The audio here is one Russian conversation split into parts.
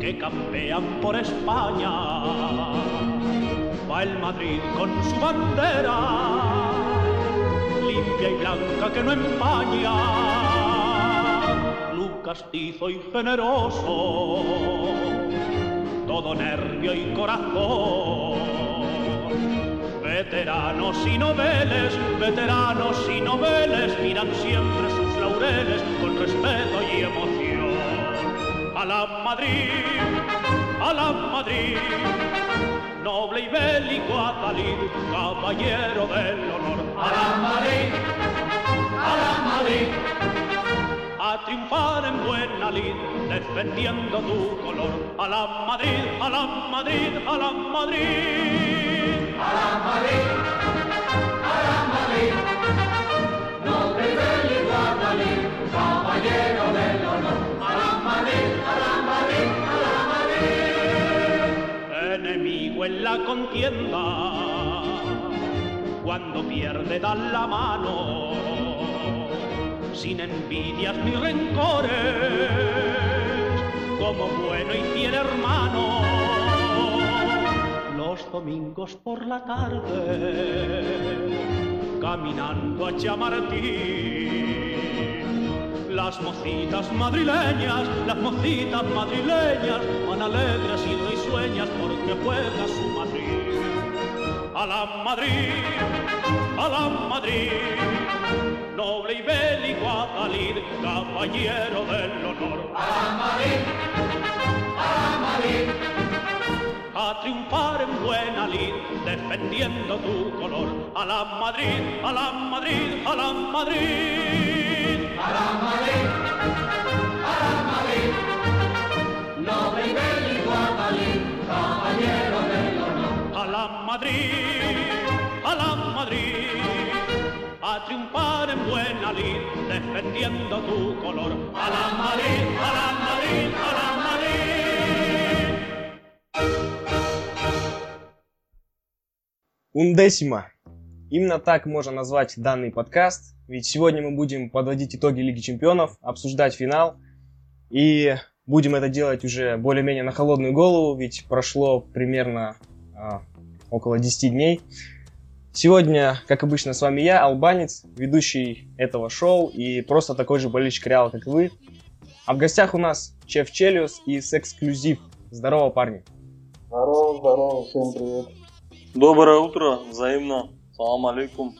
que campean por España. Va el Madrid con su bandera, limpia y blanca que no empaña. Club castizo y generoso, todo nervio y corazón Veteranos y noveles, veteranos y noveles miran siempre sus laureles con respeto y emoción. A la Madrid, a la Madrid, noble y bélico Adalid, caballero del honor. A la Madrid, a la Madrid, a triunfar en buena lid, defendiendo tu color. A la Madrid, a la Madrid, a la Madrid a la Madrid, a la Madrid, en la contienda, cuando pierde dan la mano, sin envidias ni rencores, como bueno y fiel hermano domingos por la tarde, caminando a Chamartín. Las mocitas madrileñas, las mocitas madrileñas, van alegres y risueñas porque juega su Madrid. A la Madrid, a la Madrid, noble y bélico a salir, caballero del honor. A la Madrid, a la Madrid a triunfar en buena lid, defendiendo tu color. A la Madrid, a la Madrid, a la Madrid. A la Madrid, a la Madrid. Noble y bélico Madrid, a la Madrid. A triunfar en buena lid, defendiendo tu color. A la Madrid, a la Madrid, a la Madrid. Ундесима. Именно так можно назвать данный подкаст, ведь сегодня мы будем подводить итоги Лиги Чемпионов, обсуждать финал, и будем это делать уже более-менее на холодную голову, ведь прошло примерно а, около 10 дней. Сегодня, как обычно, с вами я, Албанец, ведущий этого шоу и просто такой же болельщик Реала, как и вы. А в гостях у нас Чеф Челиус и Сексклюзив. Здорово, парни. Здорово, здорово, всем привет. Доброе утро, взаимно. Салам алейкум.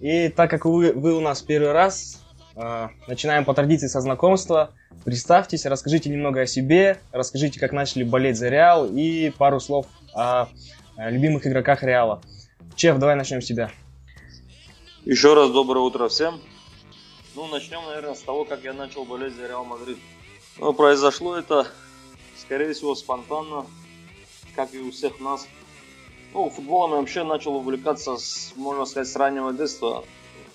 И так как вы, вы у нас первый раз, э, начинаем по традиции со знакомства. Представьтесь, расскажите немного о себе, расскажите, как начали болеть за Реал и пару слов о, о любимых игроках Реала. Чеф, давай начнем с тебя. Еще раз доброе утро всем. Ну, начнем, наверное, с того, как я начал болеть за Реал Мадрид. Ну, произошло это, скорее всего, спонтанно, как и у всех нас. Ну, футболом я вообще начал увлекаться, с, можно сказать, с раннего детства,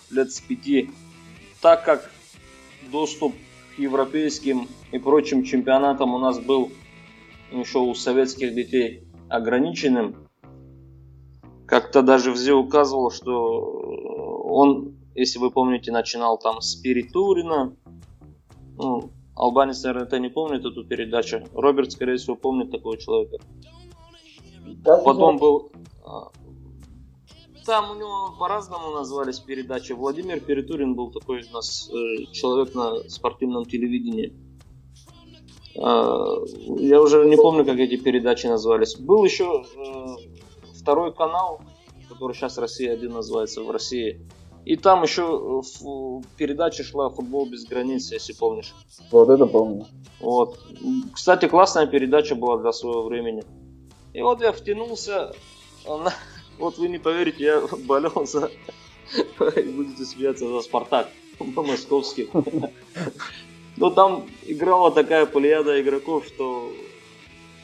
лет с пяти. Так как доступ к европейским и прочим чемпионатам у нас был еще у советских детей ограниченным, как-то даже Взе указывал, что он, если вы помните, начинал там с Перетурина. Ну, Албанец, наверное, это не помнит эту передачу. Роберт, скорее всего, помнит такого человека. Как Потом был... А, там у него по-разному назывались передачи. Владимир Перетурин был такой у нас э, человек на спортивном телевидении. А, я уже не помню, как эти передачи назывались. Был еще э, второй канал, который сейчас Россия один называется в России. И там еще передача шла «Футбол без границ», если помнишь. Вот это помню. Вот. Кстати, классная передача была для своего времени. И вот я втянулся, вот вы не поверите, я болел за, будете смеяться, за Спартак московский. Но там играла такая плеяда игроков, что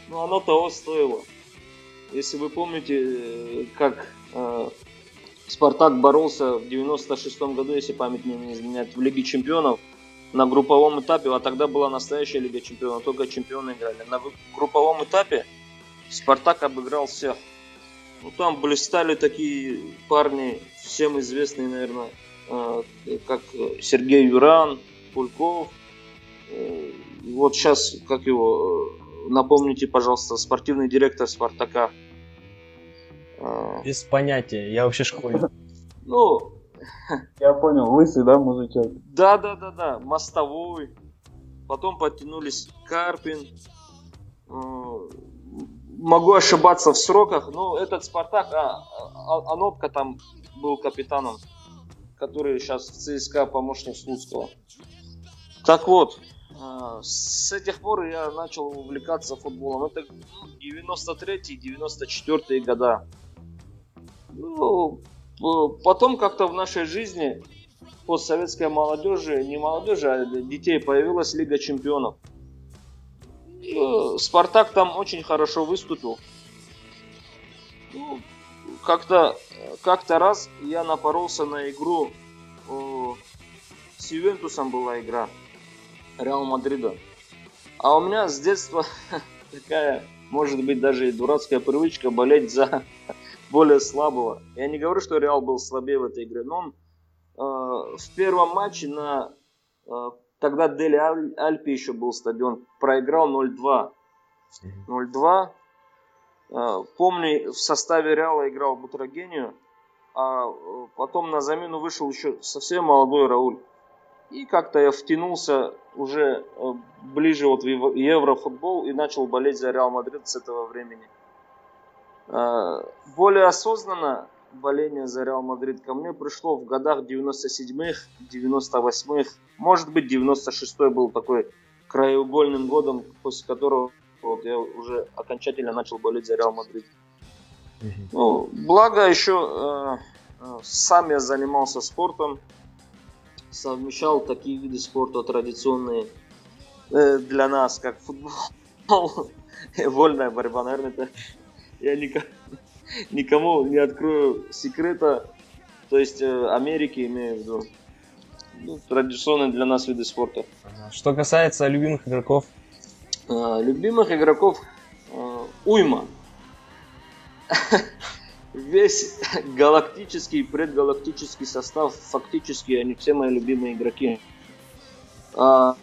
ну, оно того стоило. Если вы помните, как э, Спартак боролся в 96-м году, если память не изменяет, в Лиге Чемпионов на групповом этапе, а тогда была настоящая Лига Чемпионов, только чемпионы играли. На групповом этапе Спартак обыграл всех. Ну, там блистали такие парни, всем известные, наверное, э, как Сергей Юран, Пульков. Э, вот сейчас, как его, э, напомните, пожалуйста, спортивный директор Спартака. А, Без понятия, я вообще школьник. Ну, я понял, лысый, да, мужичок? Да, да, да, да, мостовой. Потом подтянулись Карпин. Э, могу ошибаться в сроках, но этот Спартак, а, а Анопка там был капитаном, который сейчас в ЦСКА помощник Слуцкого. Так вот, с этих пор я начал увлекаться футболом. Это 93-94 года. Ну, потом как-то в нашей жизни постсоветской молодежи, не молодежи, а детей появилась Лига Чемпионов. Э, Спартак там очень хорошо выступил. Ну, как-то как раз я напоролся на игру э, с Ювентусом была игра Реал Мадрида. А у меня с детства такая, может быть, даже и дурацкая привычка болеть за более слабого. Я не говорю, что Реал был слабее в этой игре, но он э, в первом матче на э, тогда Дели Альпи еще был стадион, проиграл 0-2. 0-2. Э, помню, в составе Реала играл Бутрагению, а э, потом на замену вышел еще совсем молодой Рауль. И как-то я втянулся уже э, ближе вот в Еврофутбол и начал болеть за Реал Мадрид с этого времени. Э, более осознанно боление за Реал Мадрид ко мне пришло в годах 97-х, 98-х. Может быть, 96-й был такой краеугольным годом, после которого вот я уже окончательно начал болеть за Реал Мадрид. Ну, благо еще э, э, сам я занимался спортом, совмещал такие виды спорта традиционные э, для нас, как футбол, вольная борьба, наверное, это я никому не открою секрета, то есть э, Америки имею в виду. Ну, традиционные для нас виды спорта. Что касается любимых игроков? А, любимых игроков а, уйма. Весь галактический, предгалактический состав, фактически они все мои любимые игроки. А,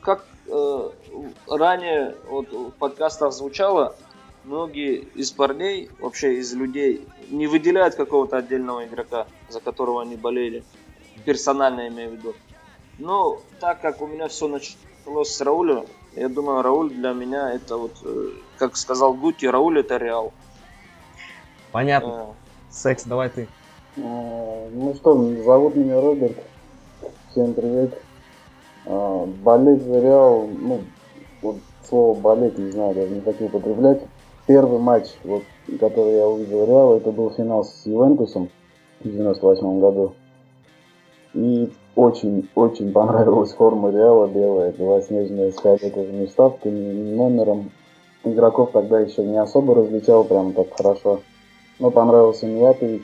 как э, ранее вот в подкастах звучало, многие из парней, вообще из людей, не выделяют какого-то отдельного игрока, за которого они болели. Персонально имею в виду. Но так как у меня все началось с Рауля, я думаю, Рауль для меня это вот, э, как сказал Гути, Рауль это Реал. Понятно. А. Секс, давай ты. А, ну что, зовут меня Роберт. Всем привет. А, болеть за Реал, ну, вот слово болеть, не знаю, даже не хочу употреблять первый матч, вот, который я увидел Реал, это был финал с Ювентусом в 98 году. И очень-очень понравилась форма Реала белая, белоснежная с фиолетовыми вставками, номером. Игроков тогда еще не особо различал прям так хорошо. Но понравился Миятович,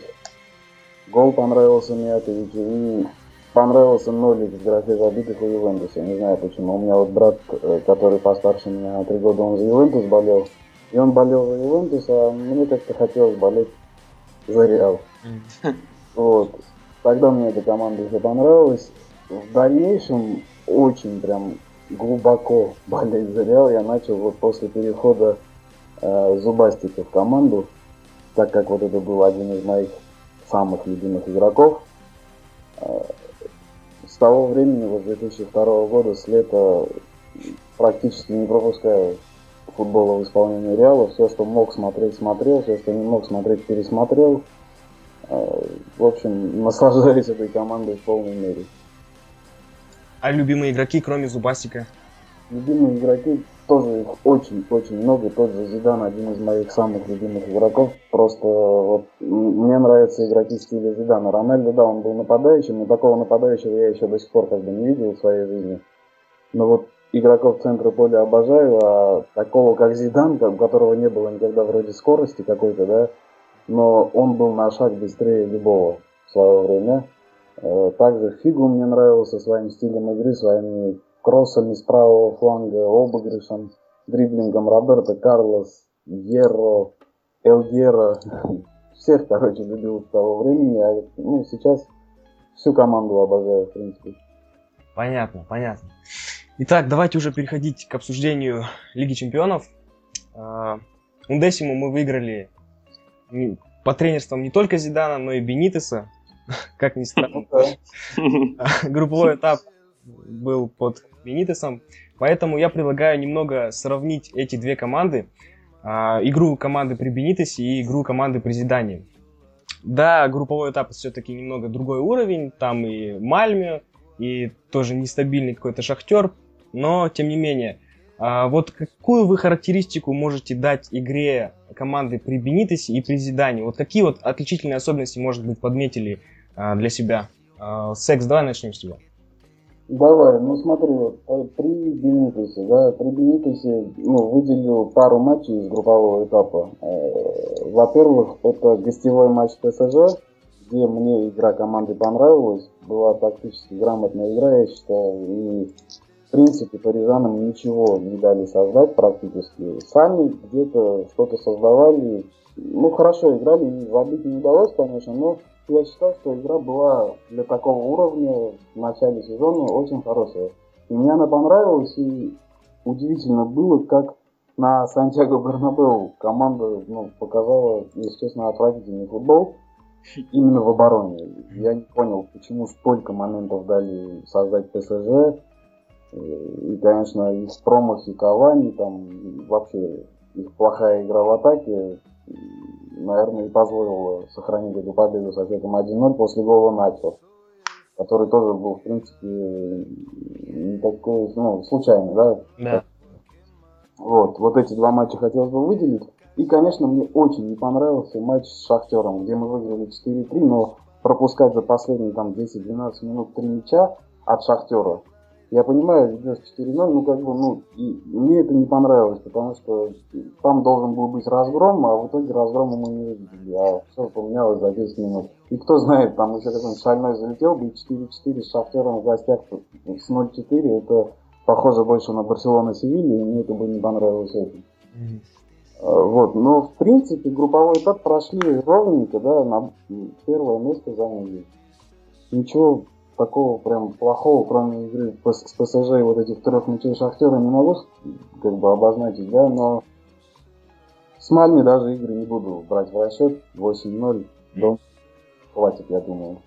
гол понравился Миятович и понравился нолик в графе забитых у Ювентуса. Не знаю почему. У меня вот брат, э, который постарше меня на три года, он за Ювентус болел. И он болел за Ювентус, а мне как-то хотелось болеть за Реал. Вот. Тогда мне эта команда еще понравилась. В дальнейшем очень прям глубоко болеть за Реал я начал вот после перехода э, Зубастика в команду, так как вот это был один из моих самых любимых игроков. Э, с того времени, вот 2002 года, с лета практически не пропускаю футбола в исполнении Реала. Все, что мог смотреть, смотрел. Все, что не мог смотреть, пересмотрел. А, в общем, наслаждаюсь этой командой в полной мере. А любимые игроки, кроме Зубасика? Любимые игроки тоже их очень-очень много. Тот же Зидан один из моих самых любимых игроков. Просто вот мне нравятся игроки стиля Зидана. Рональдо, да, он был нападающим, но такого нападающего я еще до сих пор как бы не видел в своей жизни. Но вот игроков центра поля обожаю, а такого как Зидан, у которого не было никогда вроде скорости какой-то, да, но он был на шаг быстрее любого в свое время. Э, также Фигу мне нравился своим стилем игры, своими кроссами с правого фланга, обыгрышем, дриблингом Роберто Карлос, Герро, Элгера. Всех, короче, любил с того времени, а ну, сейчас всю команду обожаю, в принципе. Понятно, понятно. Итак, давайте уже переходить к обсуждению Лиги Чемпионов. А, Ундесиму мы выиграли по тренерствам не только Зидана, но и Бенитеса. Как ни странно. Групповой этап был под Бенитесом. Поэтому я предлагаю немного сравнить эти две команды. А, игру команды при Бенитесе и игру команды при Зидане. Да, групповой этап все-таки немного другой уровень. Там и Мальме, и тоже нестабильный какой-то шахтер. Но, тем не менее, а, вот какую вы характеристику можете дать игре команды при Бенитесе и при Зидане? Вот какие вот отличительные особенности, может быть, подметили а, для себя? А, секс, давай начнем с тебя. Давай, ну смотри, вот, э, при Бенитесе, да, при Бенитесе, ну, выделил пару матчей из группового этапа. Э, во-первых, это гостевой матч ПСЖ, где мне игра команды понравилась. Была тактически грамотная игра, я считаю, и в принципе парижанам ничего не дали создать практически. Сами где-то что-то создавали. Ну, хорошо играли, забить не удалось, конечно, но я считаю, что игра была для такого уровня в начале сезона очень хорошая. И мне она понравилась, и удивительно было, как на Сантьяго Бернабеу команда ну, показала, если честно, отвратительный футбол именно в обороне. Я не понял, почему столько моментов дали создать ПСЖ. И, конечно, их промахи Кавани, там вообще их плохая игра в атаке наверное, и позволил сохранить эту победу со счетом 1-0 после гола Начо, который тоже был, в принципе, не такой, ну, случайный, да? Да. Вот, вот эти два матча хотелось бы выделить. И, конечно, мне очень не понравился матч с Шахтером, где мы выиграли 4-3, но пропускать за последние там 10-12 минут три мяча от Шахтера я понимаю, ведешь 4-0, ну как бы, ну, и мне это не понравилось, потому что там должен был быть разгром, а в итоге разгрома мы не увидели, а все поменялось за 10 минут. И кто знает, там еще какой-нибудь шальной залетел бы 4-4 с Шахтером в гостях с 0-4, это похоже больше на Барселона Севилья, и мне это бы не понравилось этим. Mm-hmm. Вот, но в принципе групповой этап прошли ровненько, да, на первое место заняли. Ничего такого прям плохого, кроме игры с ПСЖ и вот этих трех мячей Шахтера, не могу как бы обозначить, да, но с Мальми даже игры не буду брать в расчет. 8-0, дом хватит, я думаю.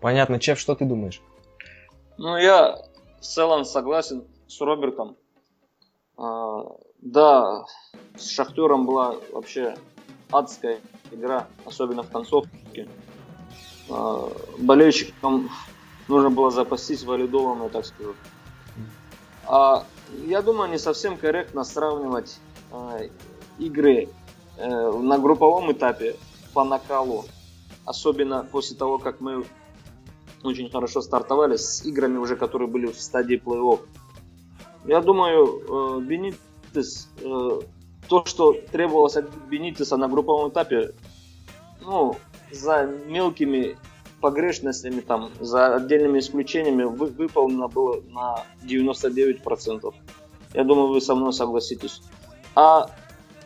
Понятно. Чеф, что ты думаешь? Ну, я в целом согласен с Робертом. Да, с Шахтером была вообще адская игра, особенно в концовке. А, болельщикам нужно было запастись валидолом, я так скажу. А, я думаю, не совсем корректно сравнивать а, игры а, на групповом этапе по накалу, особенно после того, как мы очень хорошо стартовали с играми уже, которые были в стадии плей-офф. Я думаю, э, Бенитес, э, то, что требовалось от Бенитеса на групповом этапе, ну, за мелкими погрешностями, там, за отдельными исключениями, вы, выполнено было на 99%. Я думаю, вы со мной согласитесь. А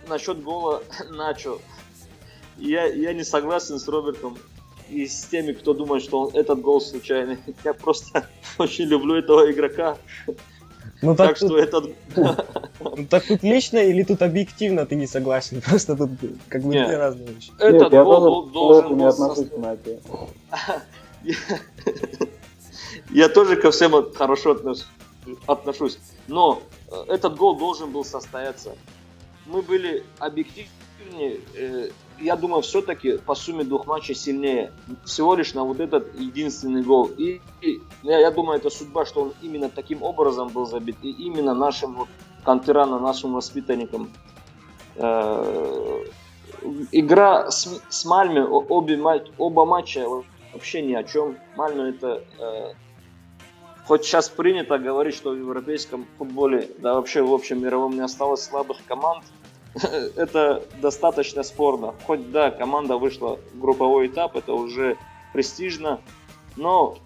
насчет гола Начо, я, я не согласен с Робертом и с теми, кто думает, что он, этот гол случайный. Я просто очень люблю этого игрока. Ну, так, так что этот... Ну, так тут лично или тут объективно ты не согласен? Просто тут как бы две разные вещи. Этот гол должен был... Я тоже ко всем хорошо отношусь. Но э, этот гол должен был состояться. Мы были объективнее, э, я думаю, все-таки по сумме двух матчей сильнее. Всего лишь на вот этот единственный гол. И, и я, я думаю, это судьба, что он именно таким образом был забит. И именно нашим вот кантераном, нашим воспитанникам. Э, игра с, с Мальме, обе, оба матча вообще ни о чем. Мальме это... Э, хоть сейчас принято говорить, что в европейском футболе, да вообще в общем мировом не осталось слабых команд, это достаточно спорно. Хоть да, команда вышла в групповой этап, это уже престижно, но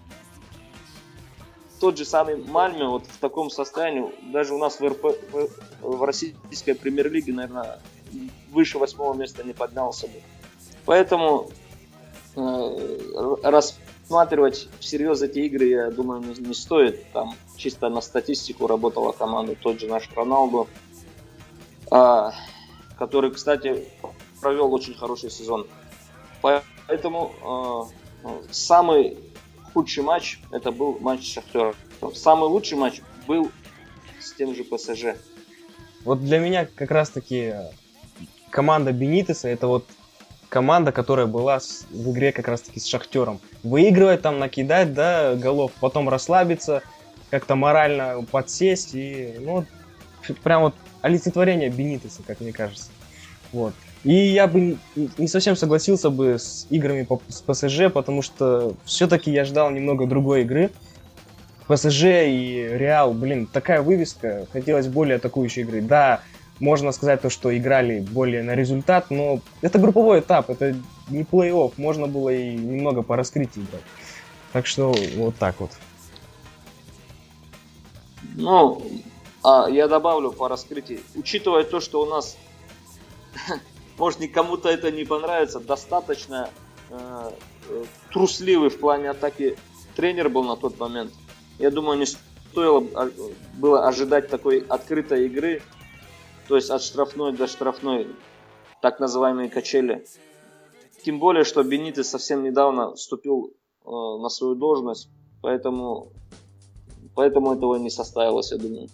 тот же самый Мальме вот в таком состоянии, даже у нас в, РП, в, в российской премьер-лиге, наверное, выше восьмого места не поднялся бы. Поэтому э, рас, рассматривать всерьез эти игры, я думаю, не, не стоит. Там чисто на статистику работала команда, тот же наш Роналду, а, который, кстати, провел очень хороший сезон. Поэтому а, самый худший матч это был матч с Шахтером. Самый лучший матч был с тем же ПСЖ. Вот для меня как раз-таки команда Бенитеса это вот команда, которая была в игре как раз-таки с Шахтером. Выигрывать там, накидать, да, голов, потом расслабиться, как-то морально подсесть и, ну, прям вот олицетворение Бенитеса, как мне кажется. Вот. И я бы не совсем согласился бы с играми по, с ПСЖ, потому что все-таки я ждал немного другой игры. ПСЖ и Реал, блин, такая вывеска, хотелось более атакующей игры. Да, можно сказать то, что играли более на результат, но это групповой этап, это не плей-офф, можно было и немного по раскрытию играть. Так что вот так вот. Ну, а я добавлю по раскрытию. Учитывая то, что у нас, может, никому-то это не понравится, достаточно э, э, трусливый в плане атаки тренер был на тот момент. Я думаю, не стоило а, было ожидать такой открытой игры, то есть от штрафной до штрафной, так называемые качели. Тем более, что Бенитес совсем недавно вступил э, на свою должность, поэтому, поэтому этого не состоялось, я думаю.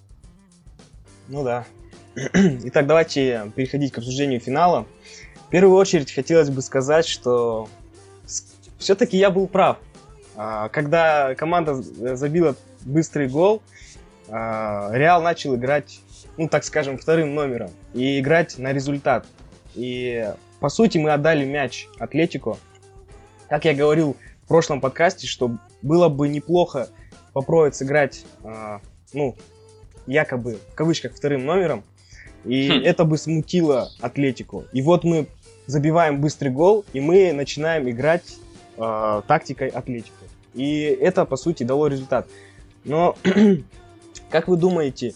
Ну да. Итак, давайте переходить к обсуждению финала. В первую очередь хотелось бы сказать, что все-таки я был прав. А, когда команда забила быстрый гол, а, Реал начал играть ну, так скажем, вторым номером и играть на результат. И, по сути, мы отдали мяч Атлетику. Как я говорил в прошлом подкасте, что было бы неплохо попробовать сыграть, э, ну, якобы, в кавычках, вторым номером, и хм. это бы смутило Атлетику. И вот мы забиваем быстрый гол, и мы начинаем играть э, тактикой Атлетику. И это, по сути, дало результат. Но, как вы думаете,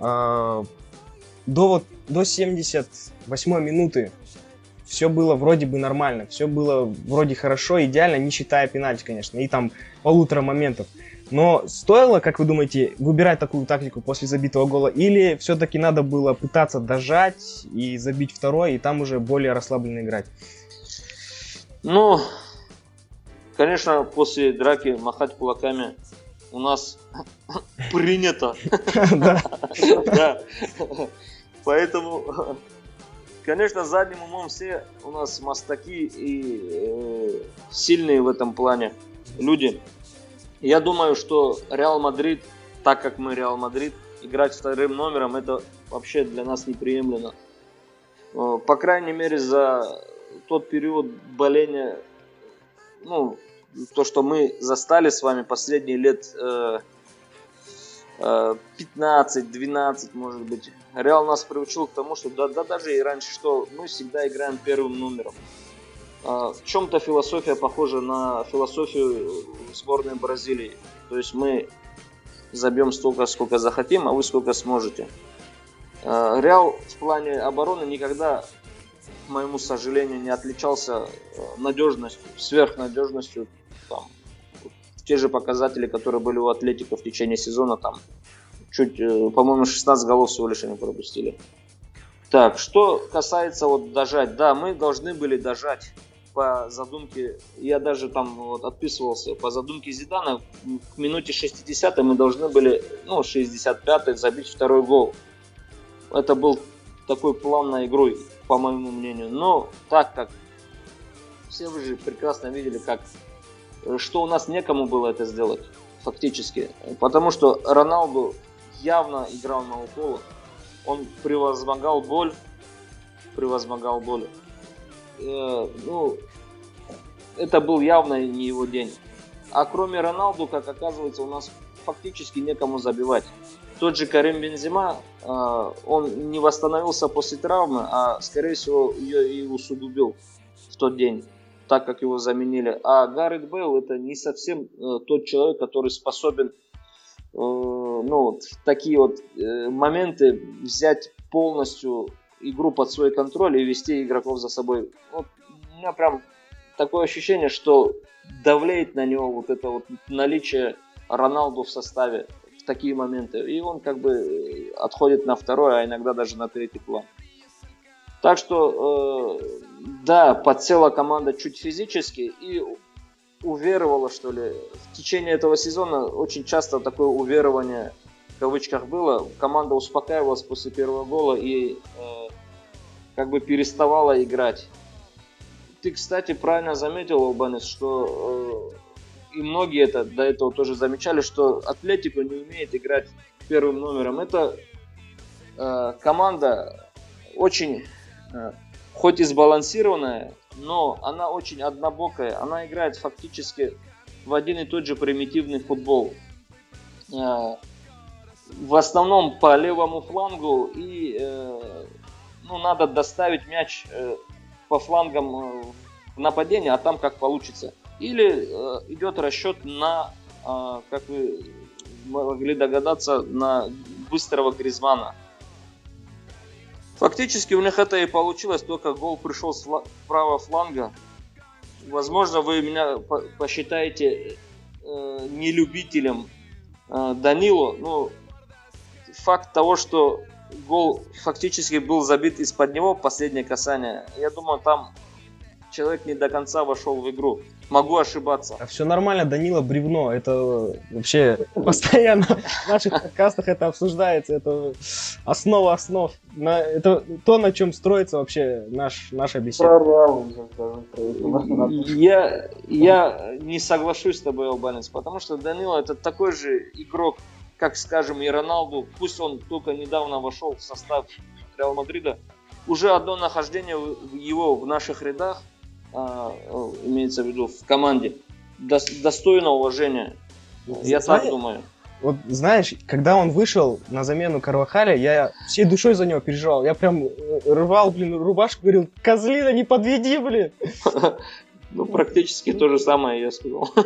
а, до, вот, до 78 минуты все было вроде бы нормально, все было вроде хорошо, идеально, не считая пенальти, конечно, и там полутора моментов. Но стоило, как вы думаете, выбирать такую тактику после забитого гола, или все-таки надо было пытаться дожать и забить второй, и там уже более расслабленно играть? Ну, конечно, после драки махать кулаками у нас принято. Да. Поэтому, конечно, задним умом все у нас мастаки и э, сильные в этом плане люди. Я думаю, что Реал Мадрид, так как мы Реал Мадрид, играть вторым номером, это вообще для нас неприемлемо. Э, по крайней мере, за тот период боления, ну, то, что мы застали с вами последние лет э, э, 15-12, может быть. Реал нас приучил к тому, что да, да даже и раньше, что мы всегда играем первым номером. Э, в чем-то философия похожа на философию сборной Бразилии. То есть мы забьем столько, сколько захотим, а вы сколько сможете. Э, Реал в плане обороны никогда к моему сожалению, не отличался э, надежностью, сверхнадежностью. Там, те же показатели, которые были у Атлетика в течение сезона, там чуть, э, по-моему, 16 голов всего лишь они пропустили. Так, что касается вот дожать, да, мы должны были дожать по задумке, я даже там вот отписывался, по задумке Зидана, к минуте 60 мы должны были, ну, 65-й забить второй гол. Это был такой план на игру по моему мнению. Но так как все вы же прекрасно видели, как что у нас некому было это сделать, фактически. Потому что Роналду явно играл на уколах. Он превозмогал боль, превозмогал боль. Э, ну, это был явно не его день. А кроме Роналду, как оказывается, у нас фактически некому забивать. Тот же Карим Бензима, а, он не восстановился после травмы, а скорее всего ее и усугубил в тот день, так как его заменили. А Гаррет Бейл это не совсем э, тот человек, который способен э, ну, в такие вот э, моменты взять полностью игру под свой контроль и вести игроков за собой. Вот, у меня прям такое ощущение, что давляет на него вот это вот наличие Роналду в составе в такие моменты. И он как бы отходит на второй, а иногда даже на третий план. Так что, э, да, подсела команда чуть физически и уверовала, что ли. В течение этого сезона очень часто такое уверование в кавычках было. Команда успокаивалась после первого гола и э, как бы переставала играть. Ты, кстати, правильно заметил, Албанис, что э, и многие это до этого тоже замечали, что Атлетико не умеет играть первым номером. Это э, команда очень Э, хоть и сбалансированная, но она очень однобокая. Она играет фактически в один и тот же примитивный футбол. Э, в основном по левому флангу и э, ну, надо доставить мяч по флангам в нападение, а там как получится. Или идет расчет на, как вы могли догадаться, на быстрого Гризмана. Фактически у них это и получилось, только гол пришел с правого фланга. Возможно, вы меня посчитаете э, нелюбителем э, Данилу, но факт того, что гол фактически был забит из-под него, последнее касание, я думаю, там человек не до конца вошел в игру. Могу ошибаться. А все нормально, Данила бревно. Это вообще постоянно в наших подкастах это обсуждается. Это основа основ. На, это то, на чем строится вообще наш, наша беседа. Я, я не соглашусь с тобой, Албанец, потому что Данила это такой же игрок, как, скажем, и Роналду. Пусть он только недавно вошел в состав Реал Мадрида. Уже одно нахождение его в наших рядах – а, имеется в виду в команде, достойно уважения. Я Знаешь, так думаю. Вот знаешь, когда он вышел на замену Карвахаля, я всей душой за него переживал. Я прям э, рвал, блин, рубашку, говорил, козлина, не подведи, блин. Ну, практически то же самое я сказал.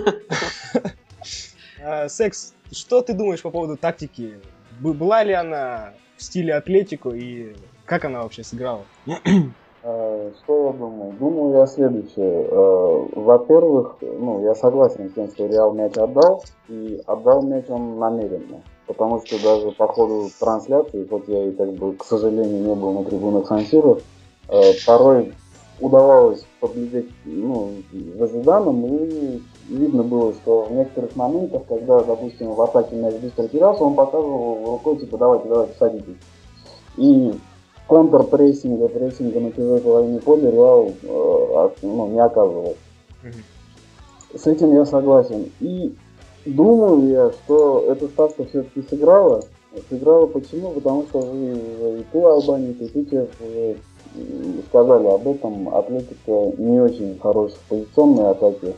А, секс, что ты думаешь по поводу тактики? Была ли она в стиле атлетику и как она вообще сыграла? Э, что я думаю? Думаю я следующее. Э, во-первых, ну, я согласен с тем, что Реал мяч отдал, и отдал мяч он намеренно. Потому что даже по ходу трансляции, хоть я и как бы, к сожалению, не был на трибунах Сансира, э, порой удавалось поглядеть ну, за Зиданом, и видно было, что в некоторых моментах, когда, допустим, в атаке мяч быстро терялся, он показывал рукой, типа, давайте, давайте, садитесь. И контрпрессинга, прессинга на чужой половине поля Реал э, ну, не оказывал. Mm-hmm. С этим я согласен. И думаю я, что эта ставка все-таки сыграла. Сыграла почему? Потому что вы, и ты, Албанец, и ты, сказали об этом. Атлетика не очень хорошая в позиционной атаке.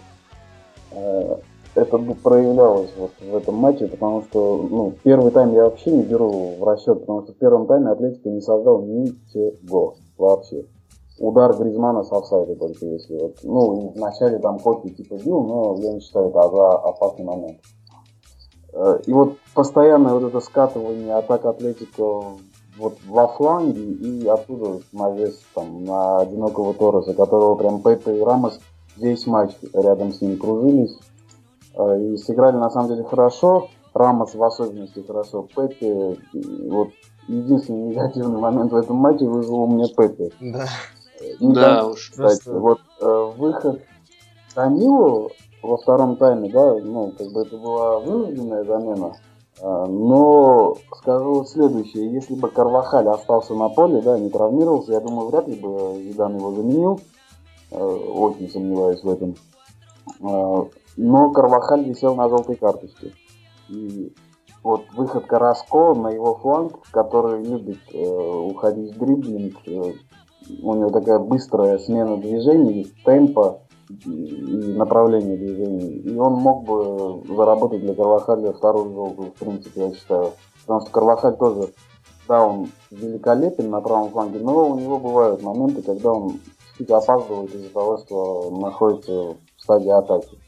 Это проявлялось вот в этом матче, потому что ну, первый тайм я вообще не беру в расчет, потому что в первом тайме Атлетика не создал ничего вообще. Удар Гризмана с офсайда только если вот. Ну, вначале там Кофи типа бил, но я не считаю это за опасный момент. Э, и вот постоянное вот это скатывание атак Атлетика вот во фланге и оттуда навес там на одинокого Торреса, которого прям Пепе и Рамос весь матч рядом с ним кружились. Э, и сыграли на самом деле хорошо. Рамос в особенности хорошо. Пеппи, вот единственный негативный момент в этом матче вызвал у меня Пеппи. Да. Не да, уж. Кстати, просто... вот э, выход Данилу во втором тайме, да, ну, как бы это была вынужденная замена. Э, но скажу следующее, если бы Карвахаль остался на поле, да, не травмировался, я думаю, вряд ли бы Зидан его заменил. Э, очень сомневаюсь в этом. Э, но Карвахаль висел на желтой карточке. И вот выход Караско на его фланг, который любит э, уходить в дриблинг, э, у него такая быстрая смена движений, темпа и направления движений. И он мог бы заработать для Карвахаля вторую желтую, в принципе, я считаю. Потому что Карвахаль тоже, да, он великолепен на правом фланге, но у него бывают моменты, когда он чуть опаздывает из-за того, что находится в стадии атаки.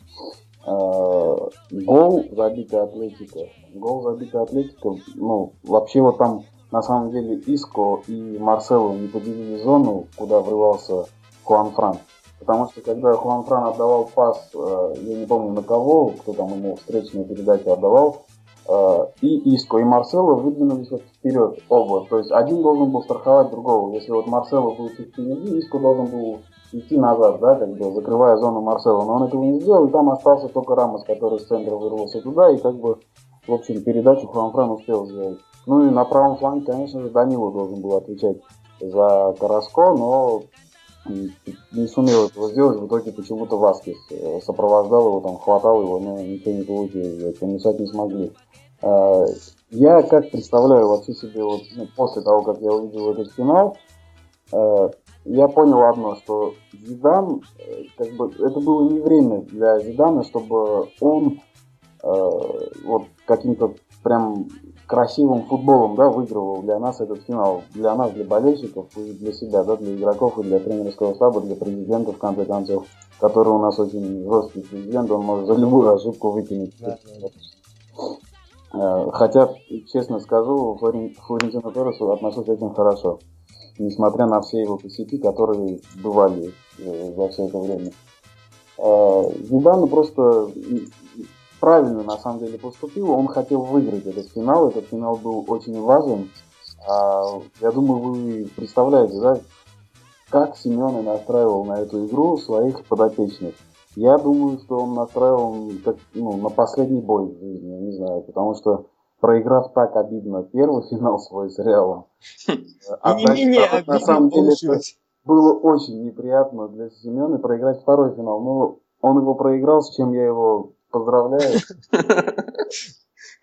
Э, гол забитый Атлетика. Гол забитый Атлетика, ну, вообще вот там на самом деле Иско и Марсело не поделили зону, куда врывался Хуан Фран. Потому что когда Хуан Фран отдавал пас, э, я не помню на кого, кто там ему встречную передачу отдавал, и Иско, и Марсело выдвинулись вот вперед оба. То есть один должен был страховать другого. Если вот Марсело будет впереди, Иско должен был идти назад, да, как бы закрывая зону Марсела. Но он этого не сделал, и там остался только Рамос, который с центра вырвался туда, и как бы, в общем, передачу Хуан Фран успел сделать. Ну и на правом фланге, конечно же, Данилу должен был отвечать за Караско, но не сумел этого сделать. В итоге почему-то Васкис э, сопровождал его, там, хватал его, но ничего не получилось, помешать не смогли. Э, я как представляю вообще себе вот, ну, после того, как я увидел этот финал, э, я понял одно, что Зидан, как бы, это было не время для Зидана, чтобы он вот каким-то прям красивым футболом, да, выигрывал для нас этот финал, для нас, для болельщиков и для себя, да, для игроков и для тренерского штаба, для президента, в конце концов, который у нас очень жесткий президент, он может за любую ошибку выкинуть. Да, да. Э, хотя, честно скажу, Флорентино Торресу отношусь очень хорошо, несмотря на все его косяки, которые бывали э, за все это время. Э, Зидану просто правильно на самом деле поступил. Он хотел выиграть этот финал. Этот финал был очень важен. А, я думаю, вы представляете, да, как Семен настраивал на эту игру своих подопечных. Я думаю, что он настраивал как, ну, на последний бой в жизни, я не знаю, потому что проиграв так обидно первый финал свой с Реалом, а на самом деле было очень неприятно для Семена проиграть второй финал. Но он его проиграл, с чем я его поздравляю.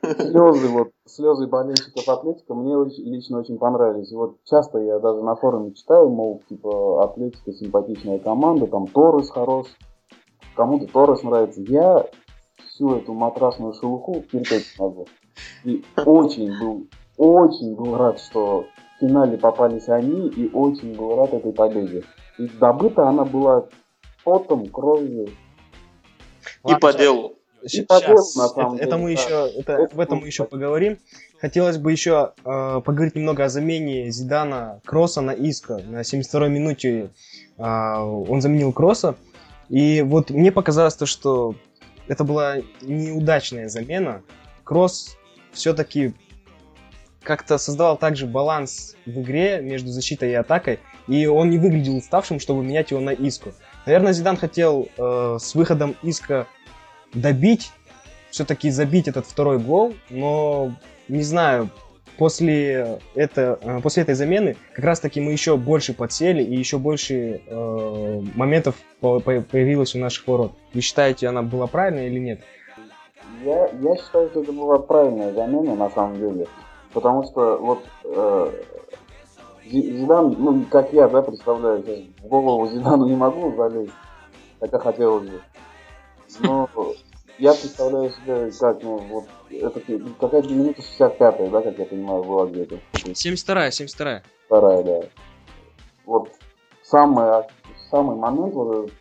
Слезы, вот, слезы болельщиков Атлетика мне лично очень понравились. И вот часто я даже на форуме читаю, мол, типа, Атлетика симпатичная команда, там Торрес хорош, кому-то Торрес нравится. Я всю эту матрасную шелуху терпеть не могу. И очень был, очень был рад, что в финале попались они, и очень был рад этой победе. И добыта она была потом, кровью, и по делу. Сейчас, на самом это, деле, это мы да. еще, это, в этом мы еще поговорим. Хотелось бы еще э, поговорить немного о замене Зидана Кросса на Иска. На 72-й минуте э, он заменил Кросса. И вот мне показалось то, что это была неудачная замена. Кросс все-таки как-то создавал также баланс в игре между защитой и атакой, и он не выглядел уставшим, чтобы менять его на Иску. Наверное, Зидан хотел э, с выходом Иска добить, все-таки забить этот второй гол, но не знаю, после, это, э, после этой замены как раз-таки мы еще больше подсели и еще больше э, моментов по, по, появилось у наших ворот. Вы считаете, она была правильная или нет? Я, я считаю, что это была правильная замена на самом деле. Потому что вот э, Зидан, ну, как я, да, представляю, в голову Зидану не могу залезть, хотя хотелось бы. Но я представляю себе, как, ну, вот, это какая-то минута 65 да, как я понимаю, была где-то. 72-я, 72-я. Вторая, да. Вот самый, самый момент вот,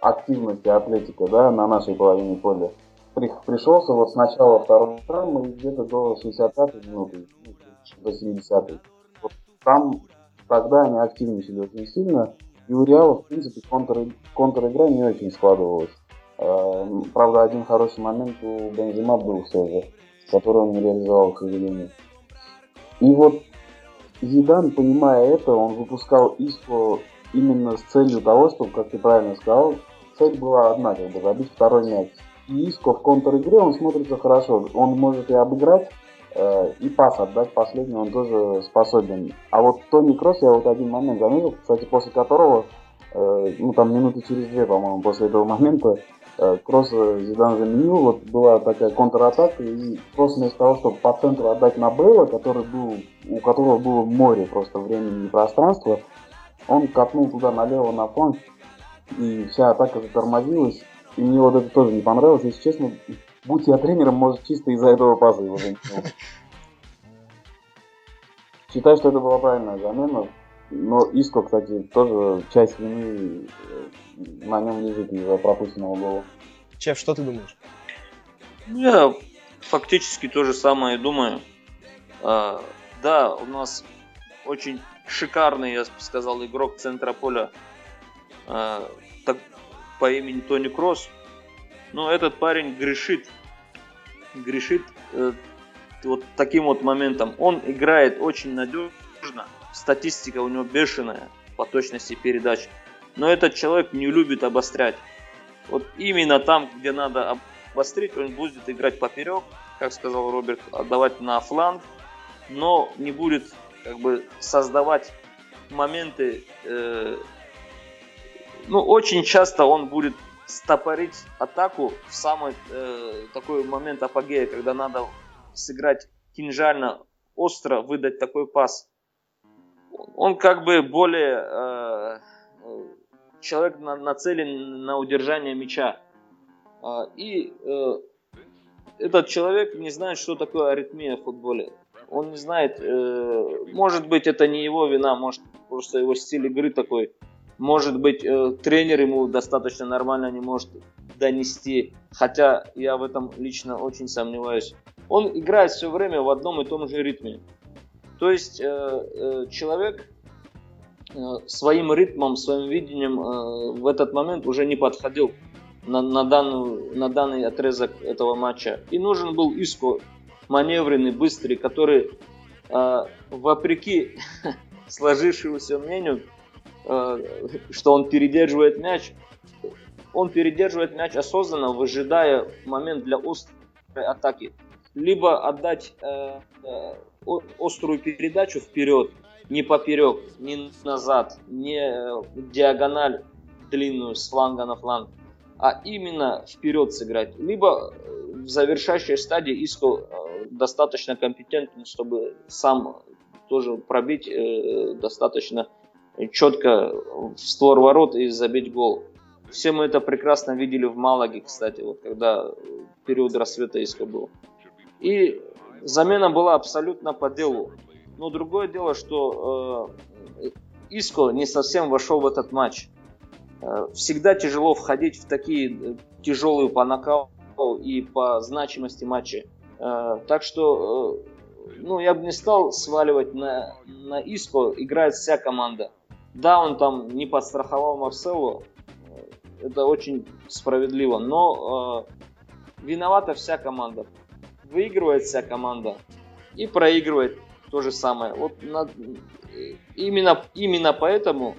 активности атлетика, да, на нашей половине поля при, пришелся вот с начала второго тайма и где-то до 65 минуты, ну, до 70 Вот там тогда они активничали очень сильно, и у Реала, в принципе, контр, контр-игра не очень складывалась. Э, правда, один хороший момент у Бензима был все же, который он не реализовал, к сожалению. И вот Зидан, понимая это, он выпускал Иску именно с целью того, чтобы, как ты правильно сказал, цель была одна, как бы забить второй мяч. И Иско в контр-игре он смотрится хорошо. Он может и обыграть, Э, и пас отдать последний он тоже способен. А вот Тони Кросс, я вот один момент заметил, кстати, после которого, э, ну там минуты через две, по-моему, после этого момента, э, Кросс Зидан заменил, вот была такая контратака, и Кросс вместо того, чтобы по центру отдать на Бейла, который был, у которого было море просто времени и пространства, он катнул туда налево на фланг, и вся атака затормозилась, и мне вот это тоже не понравилось, если честно, будь я тренером, может, чисто из-за этого его Считаю, что это была правильная замена. Но Иско, кстати, тоже часть вины э, на нем лежит из-за пропущенного гола. Чеф, что ты думаешь? Я фактически то же самое думаю. А, да, у нас очень шикарный, я бы сказал, игрок центра поля э, так, по имени Тони Кросс. Но этот парень грешит. Грешит э, вот таким вот моментом. Он играет очень надежно. Статистика у него бешеная по точности передач. Но этот человек не любит обострять. Вот именно там, где надо обострить, он будет играть поперек, как сказал Роберт, отдавать на фланг, но не будет как бы создавать моменты. Э, ну, очень часто он будет стопорить атаку в самый э, такой момент апогея, когда надо сыграть кинжально, остро выдать такой пас. Он как бы более э, человек на, нацелен на удержание мяча. Э, и э, этот человек не знает, что такое аритмия в футболе. Он не знает, э, может быть, это не его вина, может, просто его стиль игры такой. Может быть, э, тренер ему достаточно нормально не может донести, хотя я в этом лично очень сомневаюсь. Он играет все время в одном и том же ритме. То есть э, э, человек своим ритмом, своим видением э, в этот момент уже не подходил на, на, данную, на данный отрезок этого матча. И нужен был Иско, маневренный, быстрый, который, э, вопреки сложившемуся мнению, э, что он передерживает мяч, он передерживает мяч осознанно, выжидая момент для острой атаки. Либо отдать э, э, острую передачу вперед, не поперек, не назад, не э, диагональ длинную с фланга на фланг, а именно вперед сыграть. Либо э, в завершающей стадии Иско э, достаточно компетентен, чтобы сам тоже пробить достаточно четко в створ ворот и забить гол. Все мы это прекрасно видели в Малаге, кстати, вот когда период рассвета Иско был. И замена была абсолютно по делу. Но другое дело, что э, Иско не совсем вошел в этот матч. Э, всегда тяжело входить в такие э, тяжелые по нокауту и по значимости матча. Э, так что, ну, я бы не стал сваливать на, на Иско, играет вся команда. Да, он там не подстраховал Марселу, это очень справедливо, но э, виновата вся команда выигрывает вся команда и проигрывает то же самое. Вот на, именно, именно поэтому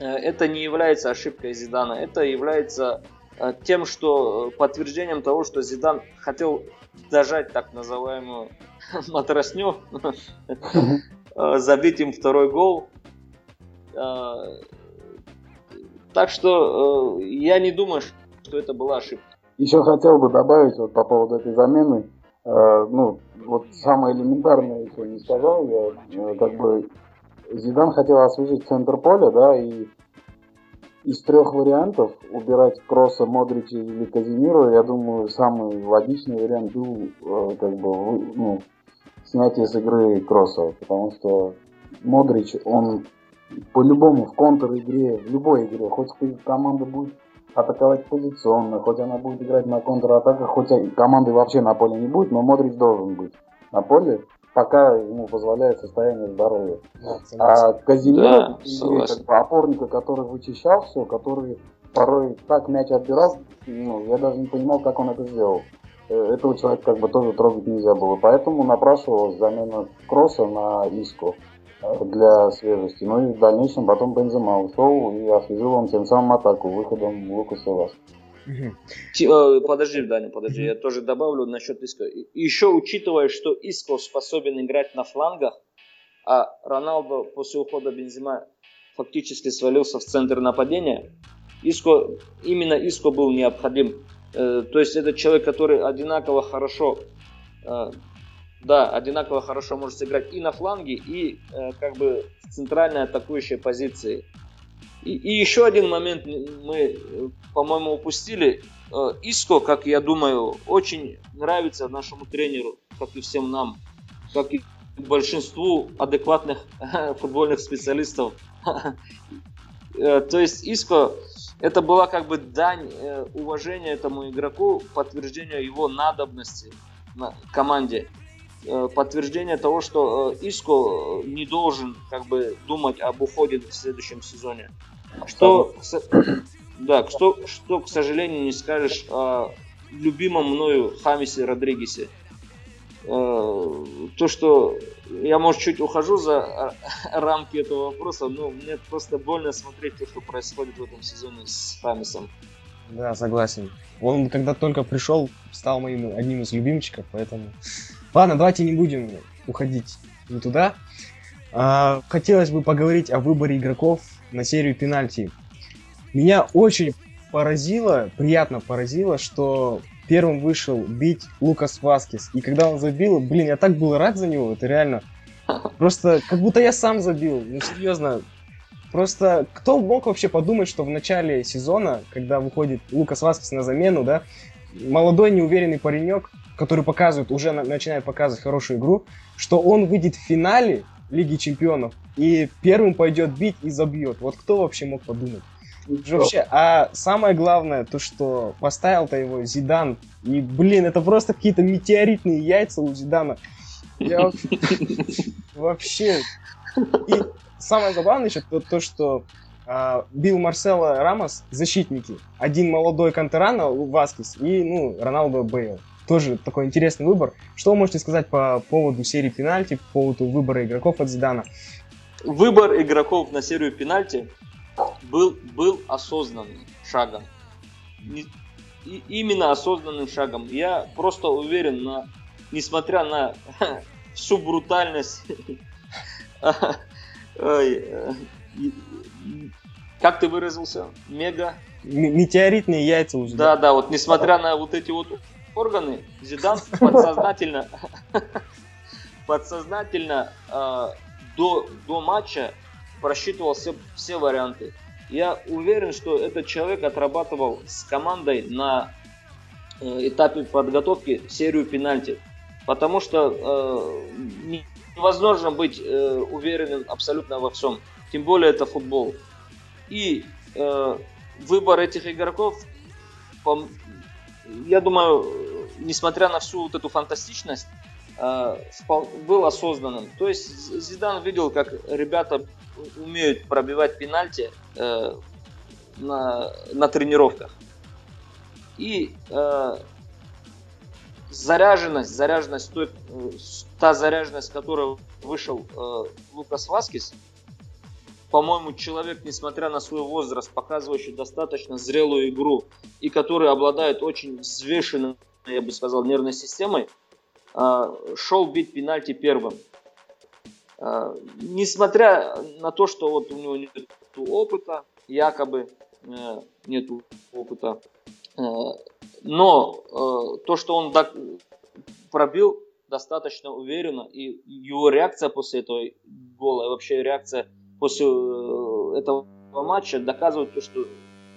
э, это не является ошибкой Зидана, это является э, тем, что э, подтверждением того, что Зидан хотел дожать так называемую матросню, забить им второй гол. Так что я не думаю, что это была ошибка. Еще хотел бы добавить вот по поводу этой замены. Э, ну, вот самое элементарное, если не сказал, я э, как бы Зидан хотел освежить центр поля, да, и из трех вариантов убирать Кросса, Модрича или Казимиру, я думаю, самый логичный вариант был э, как бы ну, снятие с игры Кросса, потому что Модрич, он по-любому в контр-игре, в любой игре, хоть команда будет атаковать позиционно, хоть она будет играть на контратаках, хоть команды вообще на поле не будет, но Модрич должен быть на поле, пока ему позволяет состояние здоровья. Да, а Казимир, да, как бы опорника, который вычищал все, который порой так мяч отбирал, ну, я даже не понимал, как он это сделал. Э, этого человека как бы тоже трогать нельзя было. Поэтому напрашивалась замена Кросса на Иску для свежести. Ну и в дальнейшем потом Бензема ушел и освежил он тем самым атаку выходом Лукаса Вас. Э, подожди, Даня, подожди, я тоже добавлю насчет Иско. Еще учитывая, что Иско способен играть на флангах, а Роналдо после ухода Бензима фактически свалился в центр нападения, Иско, именно Иско был необходим. Э, то есть это человек, который одинаково хорошо э, да, одинаково хорошо может сыграть и на фланге, и э, как бы в центральной атакующей позиции. И, и еще один момент мы, по-моему, упустили. Э, Иско, как я думаю, очень нравится нашему тренеру, как и всем нам, как и большинству адекватных футбольных специалистов. Э, то есть Иско это была как бы дань э, уважения этому игроку, подтверждение его надобности на команде. Э, подтверждение того, что э, Иско э, не должен как бы думать об уходе в следующем сезоне. Что, да, что, что, к сожалению, не скажешь о любимом мною Хамисе Родригесе. То, что я, может, чуть ухожу за рамки этого вопроса, но мне просто больно смотреть то, что происходит в этом сезоне с Хамисом. Да, согласен. Он, когда только пришел, стал моим одним из любимчиков, поэтому... Ладно, давайте не будем уходить не туда. А, хотелось бы поговорить о выборе игроков на серию пенальти. Меня очень поразило, приятно поразило, что первым вышел бить Лукас Васкис. И когда он забил, блин, я так был рад за него, это реально. Просто как будто я сам забил. Ну, серьезно. Просто кто мог вообще подумать, что в начале сезона, когда выходит Лукас Васкис на замену, да, молодой неуверенный паренек, который показывает, уже начинает показывать хорошую игру, что он выйдет в финале Лиги Чемпионов и первым пойдет бить и забьет. Вот кто вообще мог подумать? Вообще, а самое главное, то, что поставил-то его Зидан, и, блин, это просто какие-то метеоритные яйца у Зидана. Я вообще... И самое забавное еще то, то что а, Билл Марсело Рамос защитники. Один молодой Кантерана, Васкис, и, ну, Роналдо Бейл. Тоже такой интересный выбор. Что вы можете сказать по поводу серии пенальти, по поводу выбора игроков от Зидана? Выбор игроков на серию пенальти был, был осознанным шагом. И, именно осознанным шагом. Я просто уверен, на, несмотря на всю брутальность, э, как ты выразился, мега... Метеоритные яйца уже. Да, да, вот несмотря на вот эти вот органы, Зидан подсознательно, подсознательно э, до, до матча просчитывал все, все варианты. Я уверен, что этот человек отрабатывал с командой на э, этапе подготовки серию пенальти. Потому что э, невозможно быть э, уверенным абсолютно во всем. Тем более это футбол. И э, выбор этих игроков, по, я думаю, несмотря на всю вот эту фантастичность, э, был осознанным. То есть Зидан видел, как ребята умеют пробивать пенальти э, на, на тренировках. И э, заряженность, заряженность той, та заряженность, которой вышел Лукас Васкис, по-моему, человек, несмотря на свой возраст, показывающий достаточно зрелую игру и который обладает очень взвешенной, я бы сказал, нервной системой, э, шел бить пенальти первым. А, несмотря на то, что вот у него нет опыта, якобы э, нет опыта, э, но э, то, что он пробил достаточно уверенно, и его реакция после этого гола, и вообще реакция после этого матча доказывает то, что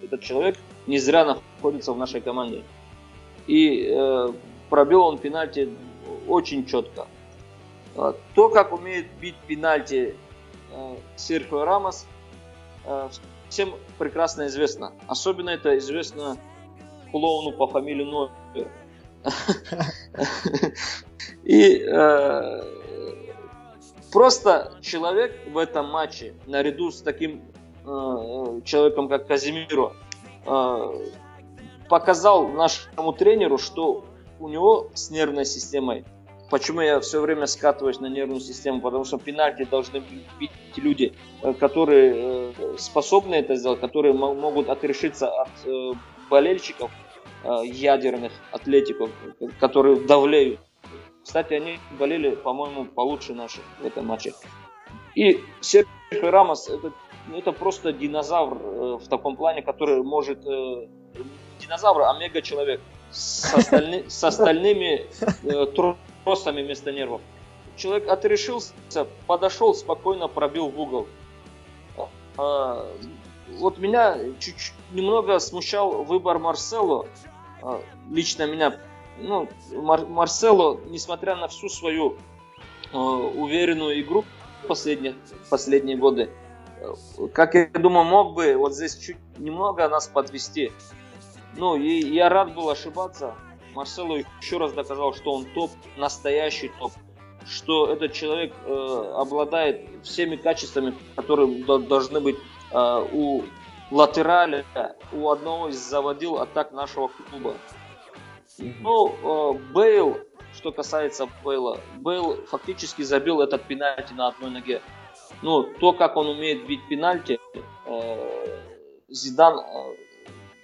этот человек не зря находится в нашей команде. И э, пробил он пенальти очень четко. А, то, как умеет бить пенальти э, Серхио Рамос, э, всем прекрасно известно. Особенно это известно клоуну по фамилии Нойер. И э, просто человек в этом матче, наряду с таким человеком, как Казимиро, показал нашему тренеру, что у него с нервной системой Почему я все время скатываюсь на нервную систему? Потому что пенальти должны бить люди, э, которые э, способны это сделать, которые могут отрешиться от э, болельщиков, ядерных атлетиков, которые давлеют. Кстати, они болели, по-моему, получше наших в этом матче. И Серхио Рамос это, это просто динозавр в таком плане, который может... Динозавр, а мега-человек с, остальны, с остальными тросами вместо нервов. Человек отрешился, подошел, спокойно пробил в угол. А, вот меня чуть-чуть немного смущал выбор Марсело. А, лично меня, ну, Мар Марсело, несмотря на всю свою а, уверенную игру последние, последние годы, как я думаю, мог бы вот здесь чуть немного нас подвести. Ну, и я рад был ошибаться. Марсело еще раз доказал, что он топ, настоящий топ, что этот человек э, обладает всеми качествами, которые должны быть э, у латераля у одного из заводил атак нашего клуба. Ну, э, Бейл, что касается Бейла, Бейл фактически забил этот пенальти на одной ноге. Ну, то, как он умеет бить пенальти, э, Зидан, э,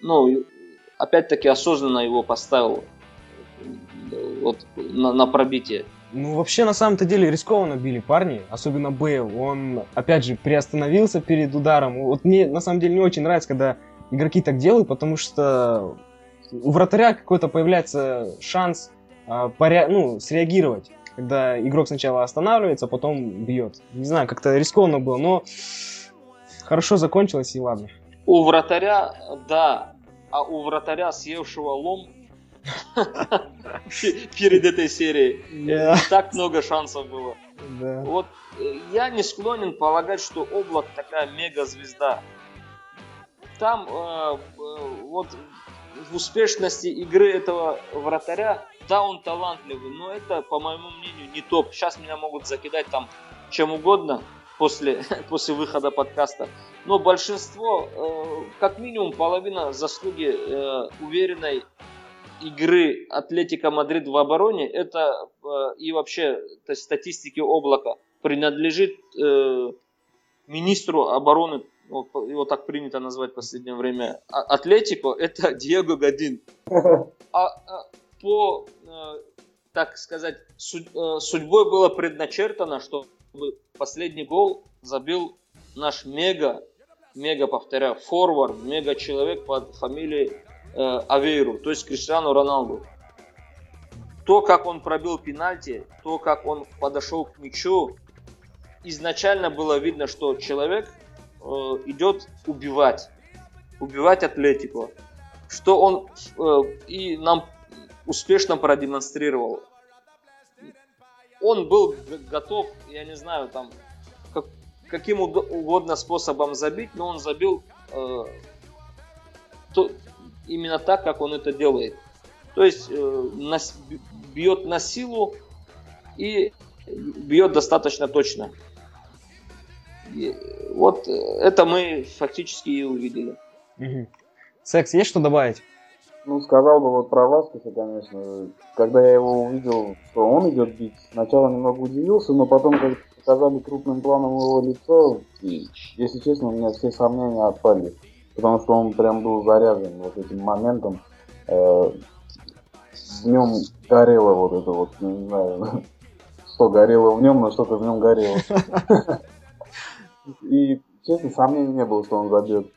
ну, опять-таки осознанно его поставил вот, на, на пробитие. Ну, вообще, на самом-то деле, рискованно били парни, особенно Бейл. Он, опять же, приостановился перед ударом. Вот мне, на самом деле, не очень нравится, когда игроки так делают, потому что у вратаря какой-то появляется шанс э, поря... ну, среагировать, когда игрок сначала останавливается, а потом бьет. Не знаю, как-то рискованно было, но хорошо закончилось и ладно. У вратаря, да, а у вратаря, съевшего лом, перед этой серией. Yeah. Так много шансов было. Вот э, я не склонен полагать, что Облак такая мега-звезда. Там э, э, вот в успешности игры этого вратаря, да, он талантливый, но это, по моему мнению, не топ. Сейчас меня могут закидать там чем угодно после, после выхода подкаста. Но большинство, э, как минимум половина заслуги э, уверенной игры Атлетика Мадрид в обороне, это э, и вообще то есть, статистики облака принадлежит э, министру обороны, вот, его так принято назвать в последнее время, а, Атлетико, это Диего Годин. А, а по, э, так сказать, э, судьбой было предначертано, чтобы последний гол забил наш мега, мега, повторяю, форвард, мега человек под фамилией э, Авейру, то есть Криштиану Роналду. То, как он пробил пенальти, то, как он подошел к мячу, изначально было видно, что человек э, идет убивать, убивать Атлетику, что он э, и нам успешно продемонстрировал. Он был готов, я не знаю, там как, каким угодно способом забить, но он забил э, то, именно так, как он это делает. То есть э, на, бьет на силу и бьет достаточно точно. И вот это мы фактически и увидели. Угу. Секс, есть что добавить? Ну, сказал бы вот про Васкеса, конечно. Когда я его увидел, что он идет бить, сначала немного удивился, но потом, как показали крупным планом его лицо, и, если честно, у меня все сомнения отпали потому что он прям был заряжен вот этим моментом. Э, в нем горело вот это вот, не знаю, что горело в нем, но что-то в нем горело. И, честно, сомнений не было, что он забьет.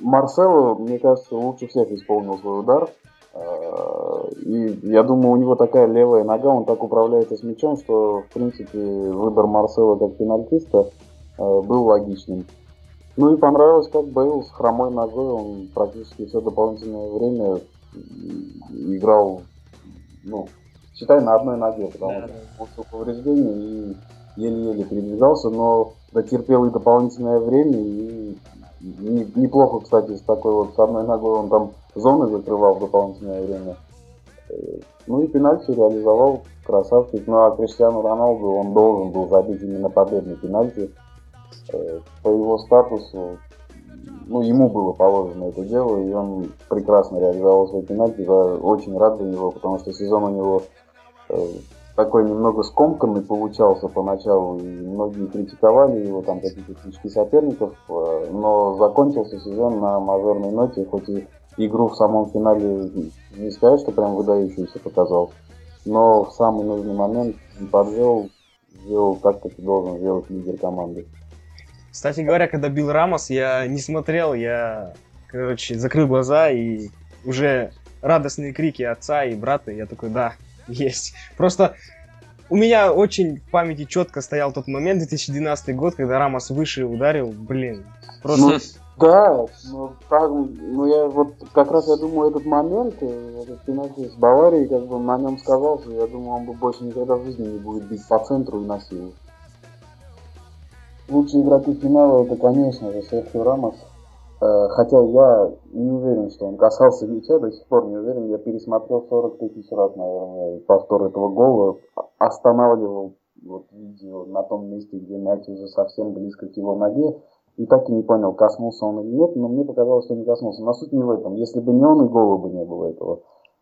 Марсело, мне кажется, лучше всех исполнил свой удар. Э, и я думаю, у него такая левая нога, он так управляется с мячом, что, в принципе, выбор Марсела как пенальтиста э, был логичным. Ну и понравилось, как Бейл с хромой ногой, он практически все дополнительное время играл, ну, считай, на одной ноге, потому да, что получил повреждение и еле-еле передвигался, но дотерпел и дополнительное время, и неплохо, кстати, с такой вот с одной ногой он там зоны закрывал в дополнительное время. Э, ну и пенальти реализовал, красавчик. Ну а Криштиану Роналду он должен был забить именно победный пенальти. Э, по его статусу, ну, ему было положено это дело, и он прекрасно реализовал свой пенальти. Я очень рад за него, потому что сезон у него э, такой немного скомканный получался поначалу, и многие критиковали его, там какие-то критики соперников, но закончился сезон на мажорной ноте, хоть и игру в самом финале не сказать, что прям выдающийся показал, но в самый нужный момент не подвел, сделал так, как и должен сделать лидер команды. Кстати говоря, когда бил Рамос, я не смотрел, я, короче, закрыл глаза и уже радостные крики отца и брата, я такой, да, есть. Просто у меня очень в памяти четко стоял тот момент, 2012 год, когда Рамос выше ударил, блин, просто... Ну, да, ну, так, ну я вот как раз я думаю этот момент, э, этот пенальти с Баварией, как бы на нем сказался, я думаю, он бы больше никогда в жизни не будет бить по центру и на. Лучшие игроки финала это, конечно же, Серхио Рамос. Э, хотя я не уверен, что он касался мяча, до сих пор не уверен. Я пересмотрел 40 тысяч раз, наверное, повтор этого гола. Останавливал вот видео на том месте, где мяч уже совсем близко к его ноге. И так и не понял, коснулся он или нет, но мне показалось, что не коснулся. Но суть не в этом. Если бы не он, и гола бы не было этого.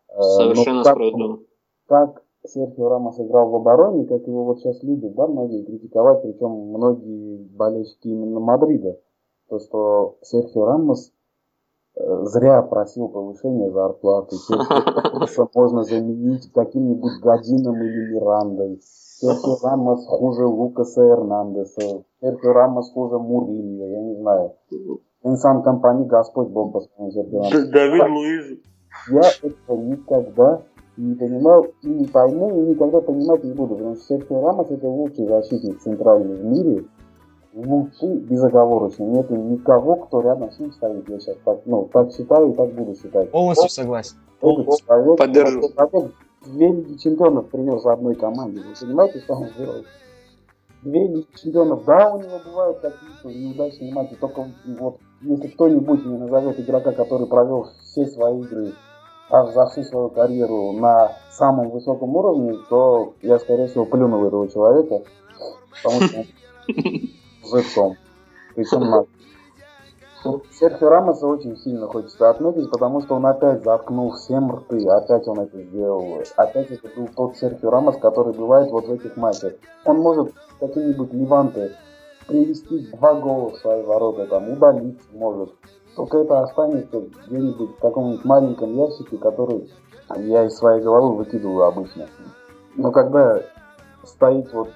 Э, Совершенно справедливо. Как Серхио Рамос играл в обороне, как его вот сейчас любят, да, многие критиковать, причем многие болельщики именно Мадрида. То, что Серхио Рамос э, зря просил повышения зарплаты. Серхио можно заменить каким-нибудь Гадином или Мирандой. Серхио Рамос хуже Лукаса Эрнандеса. Серхио Рамос хуже Мурильо, я не знаю. Инсан компании Господь Бог по Серхио Рамос. Давид Луиз. Я это никогда не понимал и не пойму, и никогда понимать не буду, потому что Серхио Рамос это лучший защитник центральный в мире, лучший безоговорочно. Нет никого, кто рядом с ним стоит. Я сейчас так, ну, так считаю и так буду считать. Полностью согласен. Этот человек, Поддержу. Человек, две лиги чемпионов принес одной команде. Вы понимаете, что он сделал? Две лиги чемпионов. Да, у него бывают какие-то неудачные матчи, только вот если кто-нибудь мне назовет игрока, который провел все свои игры а за всю свою карьеру на самом высоком уровне, то я, скорее всего, плюнул этого человека, потому что зэцом. Причем на Серхио Рамоса очень сильно хочется отметить, потому что он опять заткнул всем рты, опять он это сделал. Опять это был тот Серхио Рамос, который бывает вот в этих матчах. Он может какие-нибудь Ливанты привести два гола в свои ворота, там, удалить может. Только это останется где-нибудь в каком-нибудь маленьком ящике, который я из своей головы выкидываю обычно. Но когда стоит вот,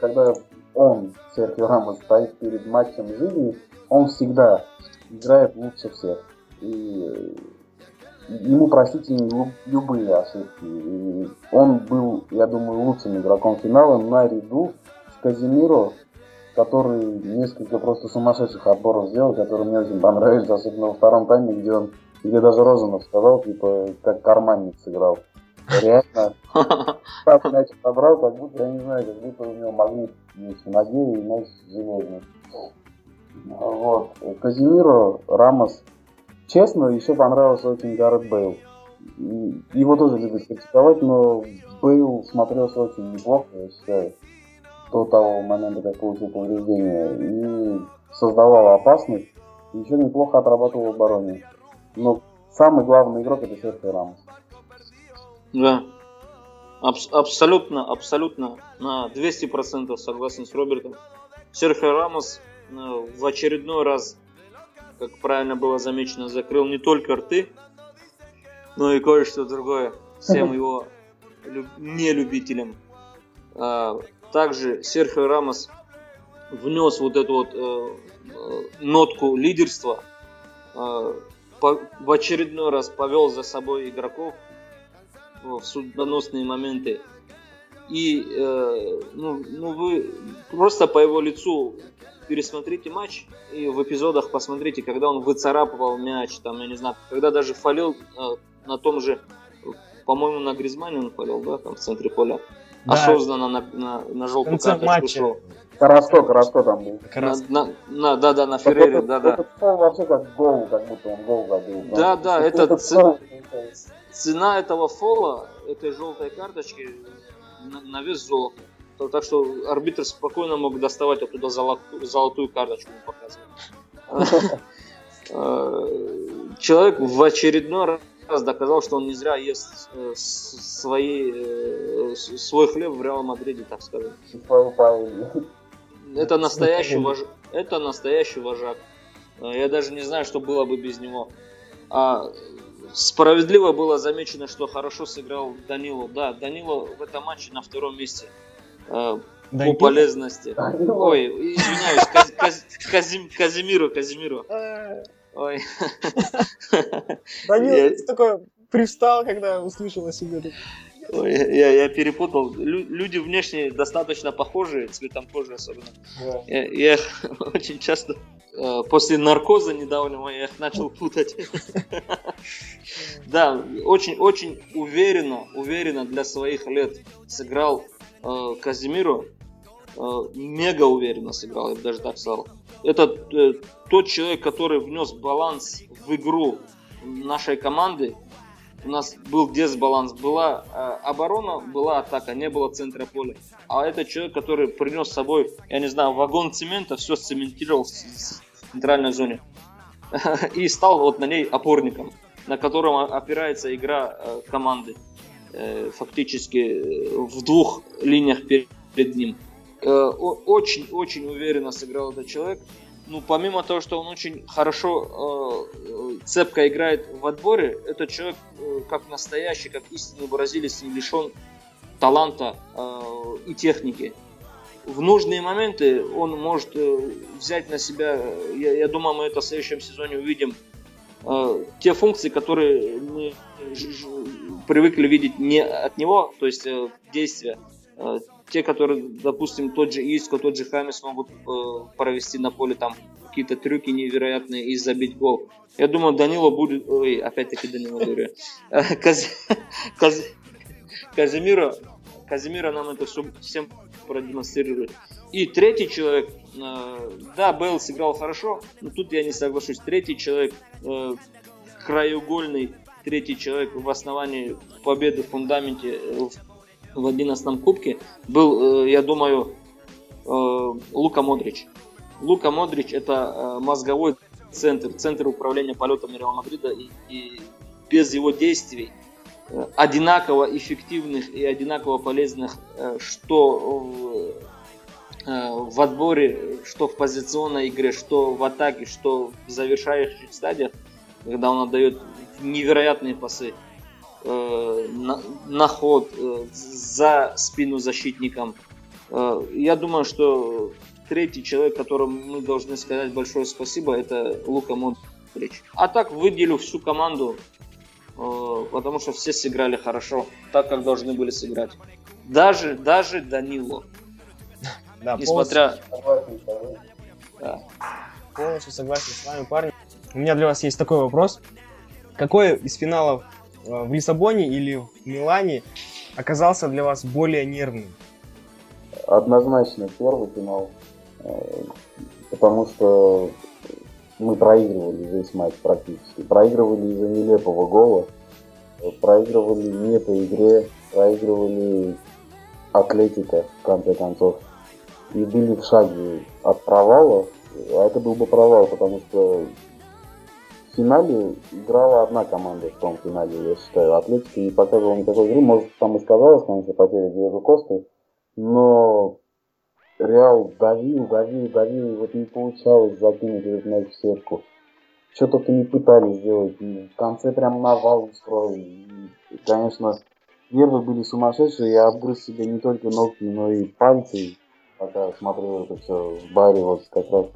когда он, Серхио Рамос, стоит перед матчем жизни, он всегда играет лучше всех. И ему простительны любые ошибки. И он был, я думаю, лучшим игроком финала наряду с Казимиро, который несколько просто сумасшедших отборов сделал, которые мне очень понравились, особенно во втором тайме, где он, где даже Розанов сказал, типа, как карманник сыграл. Реально, так мяч собрал, как будто, я не знаю, как будто у него магнит есть в ноге и мяч железный. Вот. Казимиро, Рамос. Честно, еще понравился очень Гаррет Бейл. Его тоже любят критиковать, но Бейл смотрелся очень неплохо, я считаю до того момента, как получил повреждение, и создавал опасность, еще неплохо отрабатывал в обороне. Но самый главный игрок это Серхио Рамос. Да. Абс- абсолютно, абсолютно на 200% согласен с Робертом. Серхио Рамос э, в очередной раз, как правильно было замечено, закрыл не только рты, но и кое-что другое всем его люб- нелюбителям. А, также Серхио Рамос внес вот эту вот э, э, нотку лидерства, э, по, в очередной раз повел за собой игроков в судьбоносные моменты. И э, ну, ну вы просто по его лицу пересмотрите матч и в эпизодах посмотрите, когда он выцарапывал мяч, там, я не знаю, когда даже фалил э, на том же, по-моему, на Гризмане он фалил, да, там в центре поля да. осознанно на, на, на желтую карточку матча. шел. Караско, Караско там был. На, на, на, да, да, на Феррере, да, да. Это вообще как гол, как будто он гол забил. Да, да, это, это ц... цена этого фола, этой желтой карточки на, на вес золота. Так что арбитр спокойно мог доставать оттуда золотую, золотую карточку показывать. Э, человек в очередной раз доказал, что он не зря ест э, свои, э, свой хлеб в Реал Мадриде, так сказать. Это настоящий, вож... это настоящий вожак. Э, я даже не знаю, что было бы без него. А справедливо было замечено, что хорошо сыграл Данилу. Да, Данила в этом матче на втором месте э, по полезности. Ой, извиняюсь, Каз, Каз, Казим, Казимиру, Казимиру. Ой. Данил я... такой привстал, когда услышал о себе. Ой, я, я перепутал. Лю- люди внешне достаточно похожи, цветом кожи особенно. Да. Я, я очень часто э, после наркоза недавнего я их начал путать. Да, очень-очень уверенно, уверенно для своих лет сыграл э, Казимиру. Э, мега уверенно сыграл, я бы даже так сказал. Это тот человек, который внес баланс в игру нашей команды. У нас был дисбаланс. Была э, оборона, была атака, не было центра поля. А это человек, который принес с собой, я не знаю, вагон цемента, все сцементировал в центральной зоне. И стал вот на ней опорником, на котором опирается игра э, команды. Э, фактически э, в двух линиях перед ним. Очень-очень уверенно сыграл этот человек ну, помимо того, что он очень хорошо, э, цепко играет в отборе, этот человек, э, как настоящий, как истинный бразилец, не лишен таланта э, и техники. В нужные моменты он может э, взять на себя, я, я думаю, мы это в следующем сезоне увидим, э, те функции, которые мы привыкли видеть не от него, то есть э, действия, э, те, которые, допустим, тот же Иско, тот же Хамис могут э, провести на поле там какие-то трюки невероятные и забить гол. Я думаю, Данило будет... Ой, опять-таки говорю. Э. Каз... Казимира, Казимира нам это все всем продемонстрирует. И третий человек, э, да, Бейл сыграл хорошо, но тут я не соглашусь. Третий человек, э, краеугольный третий человек в основании победы в фундаменте э, в 11 кубке был, э, я думаю, э, Лука Модрич. Лука Модрич это мозговой центр, центр управления полетами Реал Мадрида и, и без его действий одинаково эффективных и одинаково полезных, что в, в отборе, что в позиционной игре, что в атаке, что в завершающих стадиях, когда он отдает невероятные пасы э, на, на ход, э, за спину защитникам. Э, я думаю, что третий человек, которому мы должны сказать большое спасибо, это Лука Модрич. А так выделю всю команду, э, потому что все сыграли хорошо, так как должны были сыграть. Даже, даже Данило. Да, Несмотря... полностью, да. полностью согласен с вами, парни. У меня для вас есть такой вопрос. Какой из финалов в Лиссабоне или в Милане оказался для вас более нервным? Однозначно первый финал, э, потому что мы проигрывали весь матч практически. Проигрывали из-за нелепого гола, проигрывали не по игре, проигрывали Атлетика в конце концов. И были в шаге от провала, а это был бы провал, потому что финале играла одна команда в том финале, я считаю. Атлетика не показывала никакой игры. Может, там и сказалось, конечно, потеря Диего Косты. Но Реал давил, давил, давил, и вот не получалось закинуть этот мяч в сетку. Что только не пытались сделать. В конце прям навал устроили. И, конечно, нервы были сумасшедшие. Я обгрыз себе не только ногти, но и пальцы, пока смотрел это все в баре вот как раз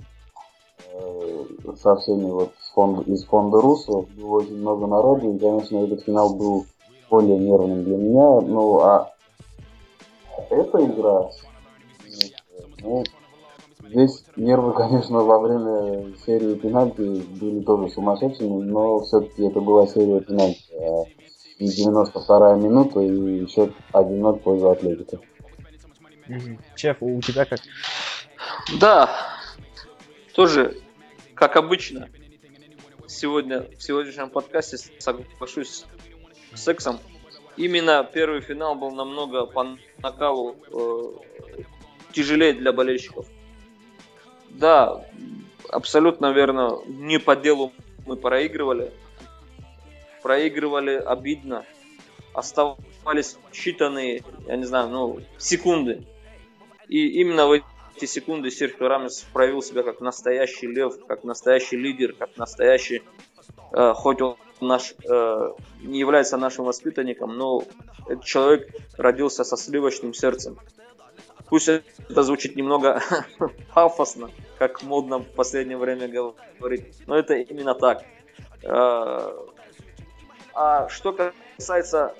со всеми вот фонд, из фонда Руссо. Было очень много народу, и, конечно, этот финал был более нервным для меня. Ну, а эта игра, ну, здесь нервы, конечно, во время серии пенальти были тоже сумасшедшими, но все-таки это была серия пенальти. А и 92 минута, и счет 1-0 в пользу Атлетика. Чеф, у тебя как? Да, тоже, как обычно, сегодня в сегодняшнем подкасте соглашусь с сексом. Именно первый финал был намного по накалу э, тяжелее для болельщиков. Да, абсолютно верно, не по делу мы проигрывали. Проигрывали обидно. Оставались считанные, я не знаю, ну, секунды. И именно в эти секунды Серхио Рамес проявил себя как настоящий лев, как настоящий лидер, как настоящий, э, хоть он наш, э, не является нашим воспитанником, но этот человек родился со сливочным сердцем. Пусть это звучит немного пафосно, как модно в последнее время говорить, но это именно так. Э, а что касается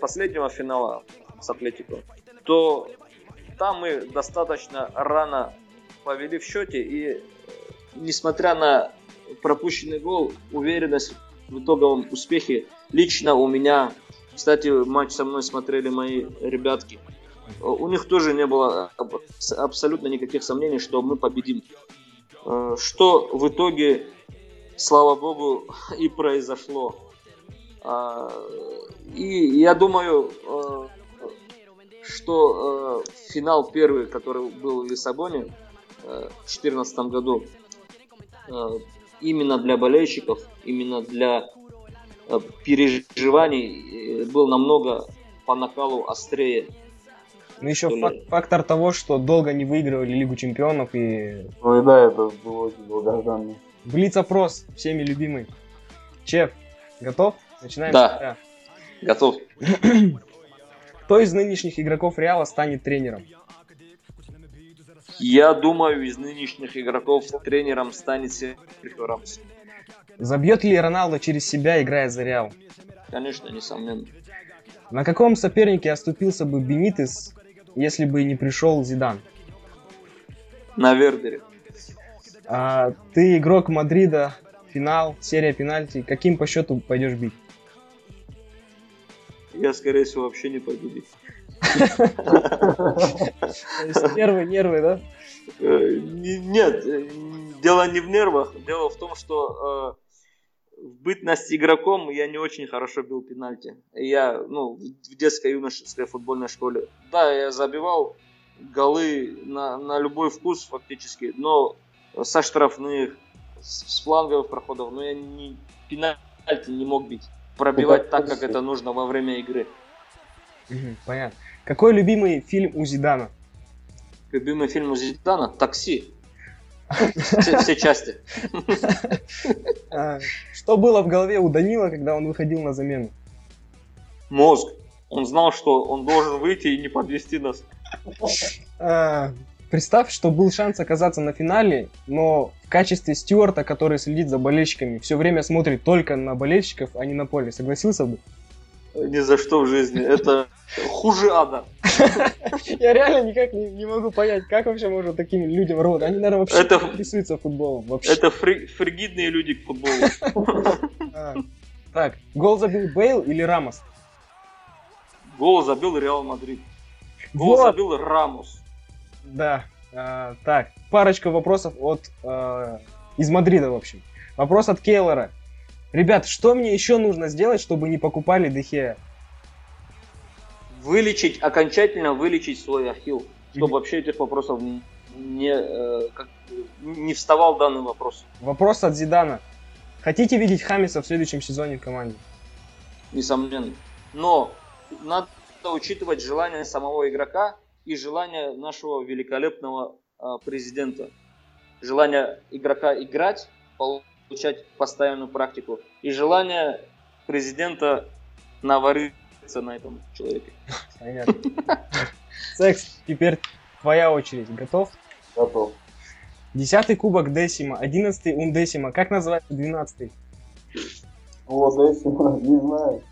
последнего финала с Атлетико, то там мы достаточно рано повели в счете, и несмотря на пропущенный гол, уверенность в итоговом успехе лично у меня, кстати, матч со мной смотрели мои ребятки, у них тоже не было абсолютно никаких сомнений, что мы победим. Что в итоге, слава богу, и произошло. А, и я думаю, э, что э, финал первый, который был в Лиссабоне э, в 2014 году, именно для болельщиков, именно для переживаний был намного по накалу острее. Ну еще фак- фактор того, что долго не выигрывали Лигу Чемпионов и... Ну и да, это было очень долгожданно. Блиц-опрос, всеми любимый. Чеф, готов? Начинаем да. Готов. Кто из нынешних игроков Реала станет тренером? Я думаю, из нынешних игроков тренером станет Серхио Рамос. Забьет ли Роналдо через себя, играя за Реал? Конечно, несомненно. На каком сопернике оступился бы Бенитес, если бы не пришел Зидан? На Вердере. А, ты игрок Мадрида, финал, серия пенальти. Каким по счету пойдешь бить? Я, скорее всего, вообще не пойду. Нервы, нервы, да? Э, нет, э, дело не в нервах. Дело в том, что э, в бытность игроком я не очень хорошо бил пенальти. Я, ну, в детской юношеской футбольной школе. Да, я забивал голы на, на любой вкус фактически, но со штрафных, с, с фланговых проходов, но я не, пенальти не мог бить пробивать так, как это нужно во время игры. понятно. Какой любимый фильм у Зидана? Любимый фильм у Зидана? Такси. Все, все части. А, что было в голове у Данила, когда он выходил на замену? Мозг. Он знал, что он должен выйти и не подвести нас. Представь, что был шанс оказаться на финале, но в качестве стюарта, который следит за болельщиками, все время смотрит только на болельщиков, а не на поле. Согласился бы? Ни за что в жизни. Это хуже ада. Я реально никак не, не могу понять, как вообще можно такими людям работать. Они, наверное, вообще это, интересуются футболом. Вообще. Это фри, фригидные люди к футболу. А, так, гол забил Бейл или Рамос? Гол забил Реал Мадрид. Гол забил Рамос. Да. А, так, парочка вопросов от а, из Мадрида, в общем. Вопрос от Кейлора. Ребят, что мне еще нужно сделать, чтобы не покупали Дехея? Вылечить, окончательно вылечить свой ахилл. Чтобы вообще этих вопросов не, э, как, не вставал данный вопрос. Вопрос от Зидана. Хотите видеть Хамиса в следующем сезоне в команде? Несомненно. Но надо учитывать желание самого игрока и желание нашего великолепного а, президента. Желание игрока играть, получать постоянную практику и желание президента навариться на этом человеке. Понятно. Секс, теперь твоя очередь. Готов? Готов. Десятый кубок Десима, одиннадцатый Ундесима. Как называется двенадцатый? О, Десима, не знаю.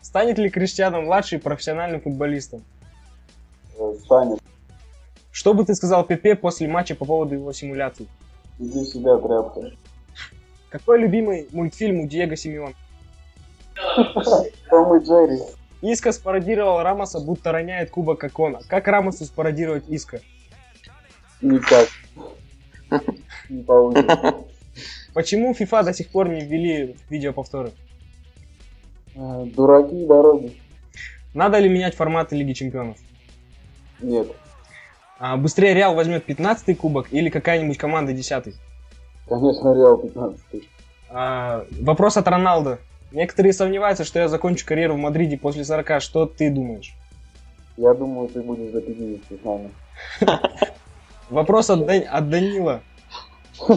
Станет ли Криштиану младший профессиональным футболистом? Станет. Что бы ты сказал Пепе после матча по поводу его симуляций? Иди сюда, тряпка. Какой любимый мультфильм у Диего Симеон? Том и Джерри. Иска спародировал Рамоса, будто роняет кубок Акона. Как Рамосу спародировать Иска? Никак. Не получится. Почему FIFA до сих пор не ввели видеоповторы? А, дураки дороги. Надо ли менять форматы Лиги Чемпионов? Нет. А, быстрее Реал возьмет 15-й кубок или какая-нибудь команда 10-й? Конечно, Реал 15-й. А, вопрос от Роналда. Некоторые сомневаются, что я закончу карьеру в Мадриде после 40. Что ты думаешь? Я думаю, ты будешь за 50 с нами. Вопрос от, Дан... от Данила.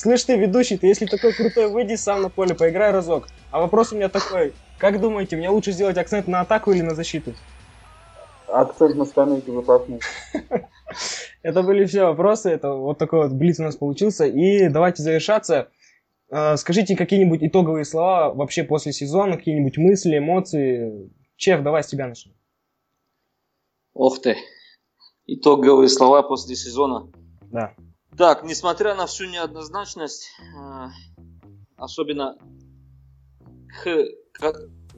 Слышь ты, ведущий, ты если такой крутой, выйди сам на поле, поиграй разок. А вопрос у меня такой. Как думаете, мне лучше сделать акцент на атаку или на защиту? Акцент на скамейке запасных. Это были все вопросы. Это вот такой вот блиц у нас получился. И давайте завершаться. А, скажите какие-нибудь итоговые слова вообще после сезона, какие-нибудь мысли, эмоции. Чеф, давай с тебя начнем. Ох ты. Итоговые слова после сезона. Да. Так, несмотря на всю неоднозначность, а, особенно к к,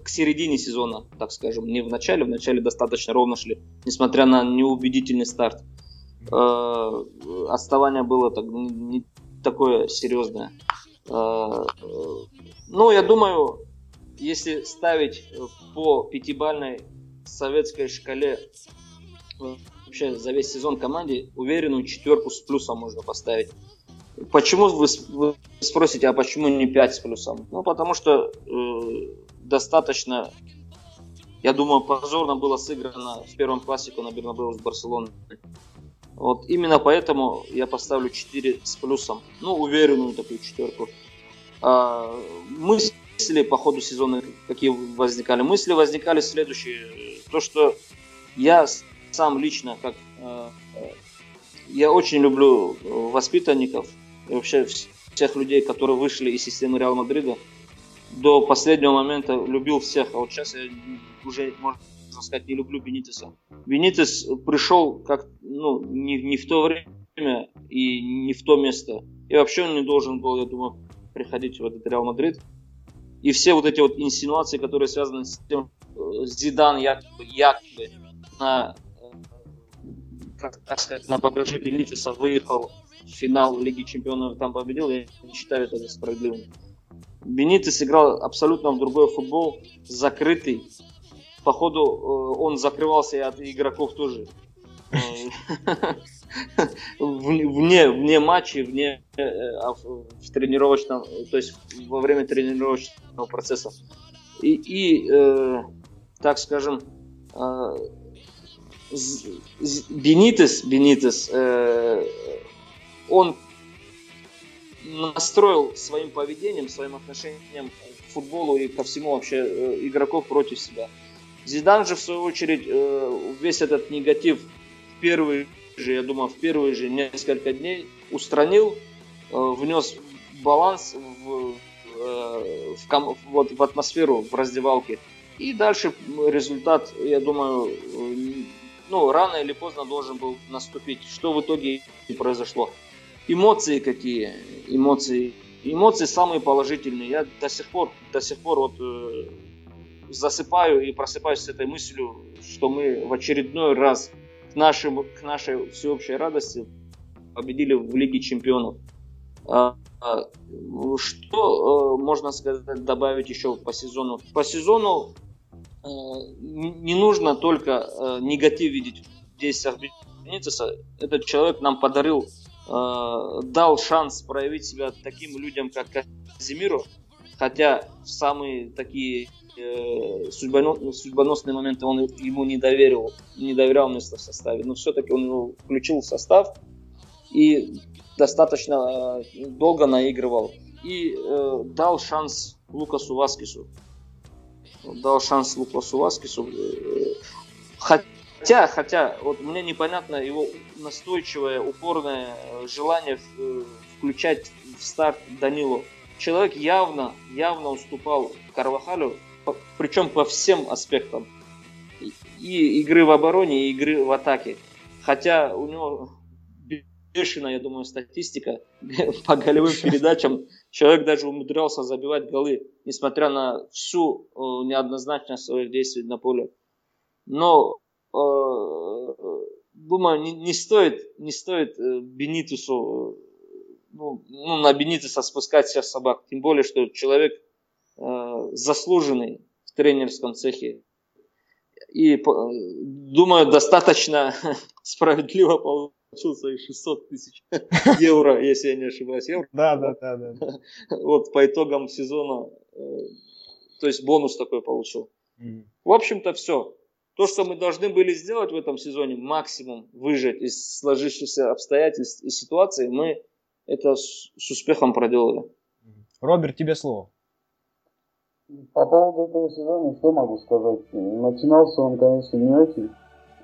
к середине сезона, так скажем, не в начале, в начале достаточно ровно шли, несмотря на неубедительный старт. Э, отставание было так, не такое серьезное. Э, ну, я думаю, если ставить по пятибальной советской шкале вообще за весь сезон команде, уверенную четверку с плюсом можно поставить. Почему вы, вы спросите, а почему не 5 с плюсом? Ну, потому что э, достаточно, я думаю, позорно было сыграно в первом классику на Бернабеу с Барселоной. Вот именно поэтому я поставлю 4 с плюсом. Ну, уверенную такую четверку. А, мысли по ходу сезона какие возникали? Мысли возникали следующие. То, что я сам лично, как э, я очень люблю воспитанников и вообще всех людей, которые вышли из системы Реал Мадрида. До последнего момента любил всех, а вот сейчас я уже, можно сказать, не люблю Бенитеса. Бенитес пришел как, ну, не, не в то время и не в то место. И вообще он не должен был, я думаю, приходить в этот Реал Мадрид. И все вот эти вот инсинуации, которые связаны с тем, э, Зидан якобы, якобы на, как сказать, на багаже Бенитеса выехал финал Лиги Чемпионов там победил, я не считаю это справедливым. Бенитес играл абсолютно в другой футбол, закрытый. Походу, э, он закрывался и от игроков тоже. Э, вне, вне матчей, вне э, а в тренировочном, то есть во время тренировочного процесса. И, и так скажем, Бенитес, Бенитес э, он настроил своим поведением, своим отношением к футболу и ко всему вообще э, игроков против себя. Зидан же, в свою очередь, э, весь этот негатив в первые же, я думаю, в первые же несколько дней устранил, э, внес баланс в, в, вот, в атмосферу в раздевалке. И дальше результат, я думаю, ну, рано или поздно должен был наступить. Что в итоге и произошло. Эмоции какие? Эмоции. Эмоции самые положительные. Я до сих пор, до сих пор вот э, засыпаю и просыпаюсь с этой мыслью, что мы в очередной раз к, нашим, к нашей всеобщей радости победили в Лиге Чемпионов. А, а, что э, можно сказать, добавить еще по сезону? По сезону не нужно только э, негатив видеть в действиях Бенитеса. Этот человек нам подарил Э, дал шанс проявить себя таким людям, как Казимиру, хотя в самые такие э, судьбоносные моменты он ему не доверил, не доверял место в составе, но все-таки он его включил в состав и достаточно э, долго наигрывал и э, дал шанс Лукасу Васкису. Дал шанс Лукасу Васкису. Э, хотя Хотя, вот мне непонятно его настойчивое, упорное э, желание э, включать в старт Данилу. Человек явно, явно уступал Карвахалю, причем по всем аспектам. И игры в обороне, и игры в атаке. Хотя у него бешеная, я думаю, статистика по голевым передачам. Человек даже умудрялся забивать голы, несмотря на всю э, неоднозначность своих действий на поле. Но Э, думаю, не, не стоит, не стоит э, Бенитусу, ну, ну, на Бенитуса спускать всех собак. Тем более, что человек э, заслуженный в тренерском цехе. И думаю, достаточно справедливо получил свои 600 тысяч евро, если я не ошибаюсь. Евро. Да, да, да, да. Вот по итогам сезона, то есть бонус такой получил. В общем-то, все. То, что мы должны были сделать в этом сезоне, максимум выжать из сложившихся обстоятельств и ситуаций, мы это с, с успехом проделали. Роберт, тебе слово. По поводу этого сезона, что могу сказать? Начинался он, конечно, не очень.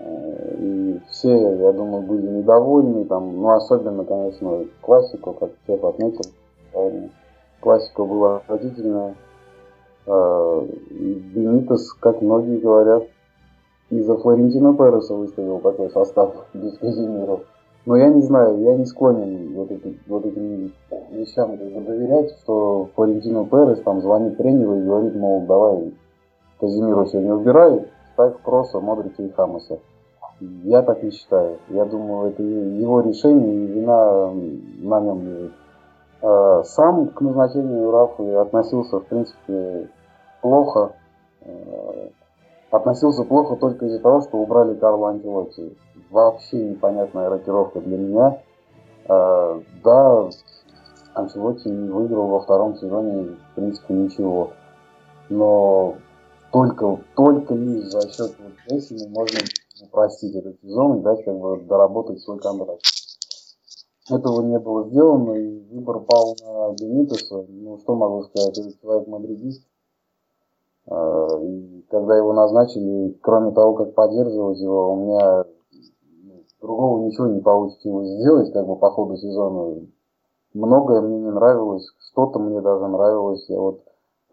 И все, я думаю, были недовольны. Там, ну, особенно, конечно, классику, как Чеф отметил. Классика была отвратительная. Э, Бенитес, как многие говорят, из-за Флорентино Переса выставил такой состав без Казимиров. Но я не знаю, я не склонен вот, эти, вот этим вещам доверять, что Флорентино Перес там звонит тренеру и говорит, мол, давай Казимиру сегодня убирай, ставь Кроса, Модрича и Хамаса. Я так не считаю. Я думаю, это его решение и вина на нем лежит. Э, сам к назначению Рафы относился, в принципе, плохо. Э, относился плохо только из-за того, что убрали Карла Анчелотти. Вообще непонятная рокировка для меня. Э, да, Анчелотти выиграл во втором сезоне, в принципе, ничего. Но только, только лишь за счет вот этим можно упростить этот сезон и дать как бы доработать свой контракт. Этого не было сделано, и выбор пал на Бенитеса. Ну, что могу сказать, этот человек мадридист. А, и когда его назначили, кроме того, как поддерживать его, у меня ну, другого ничего не получилось сделать, как бы по ходу сезона. Многое мне не нравилось, что-то мне даже нравилось. Я вот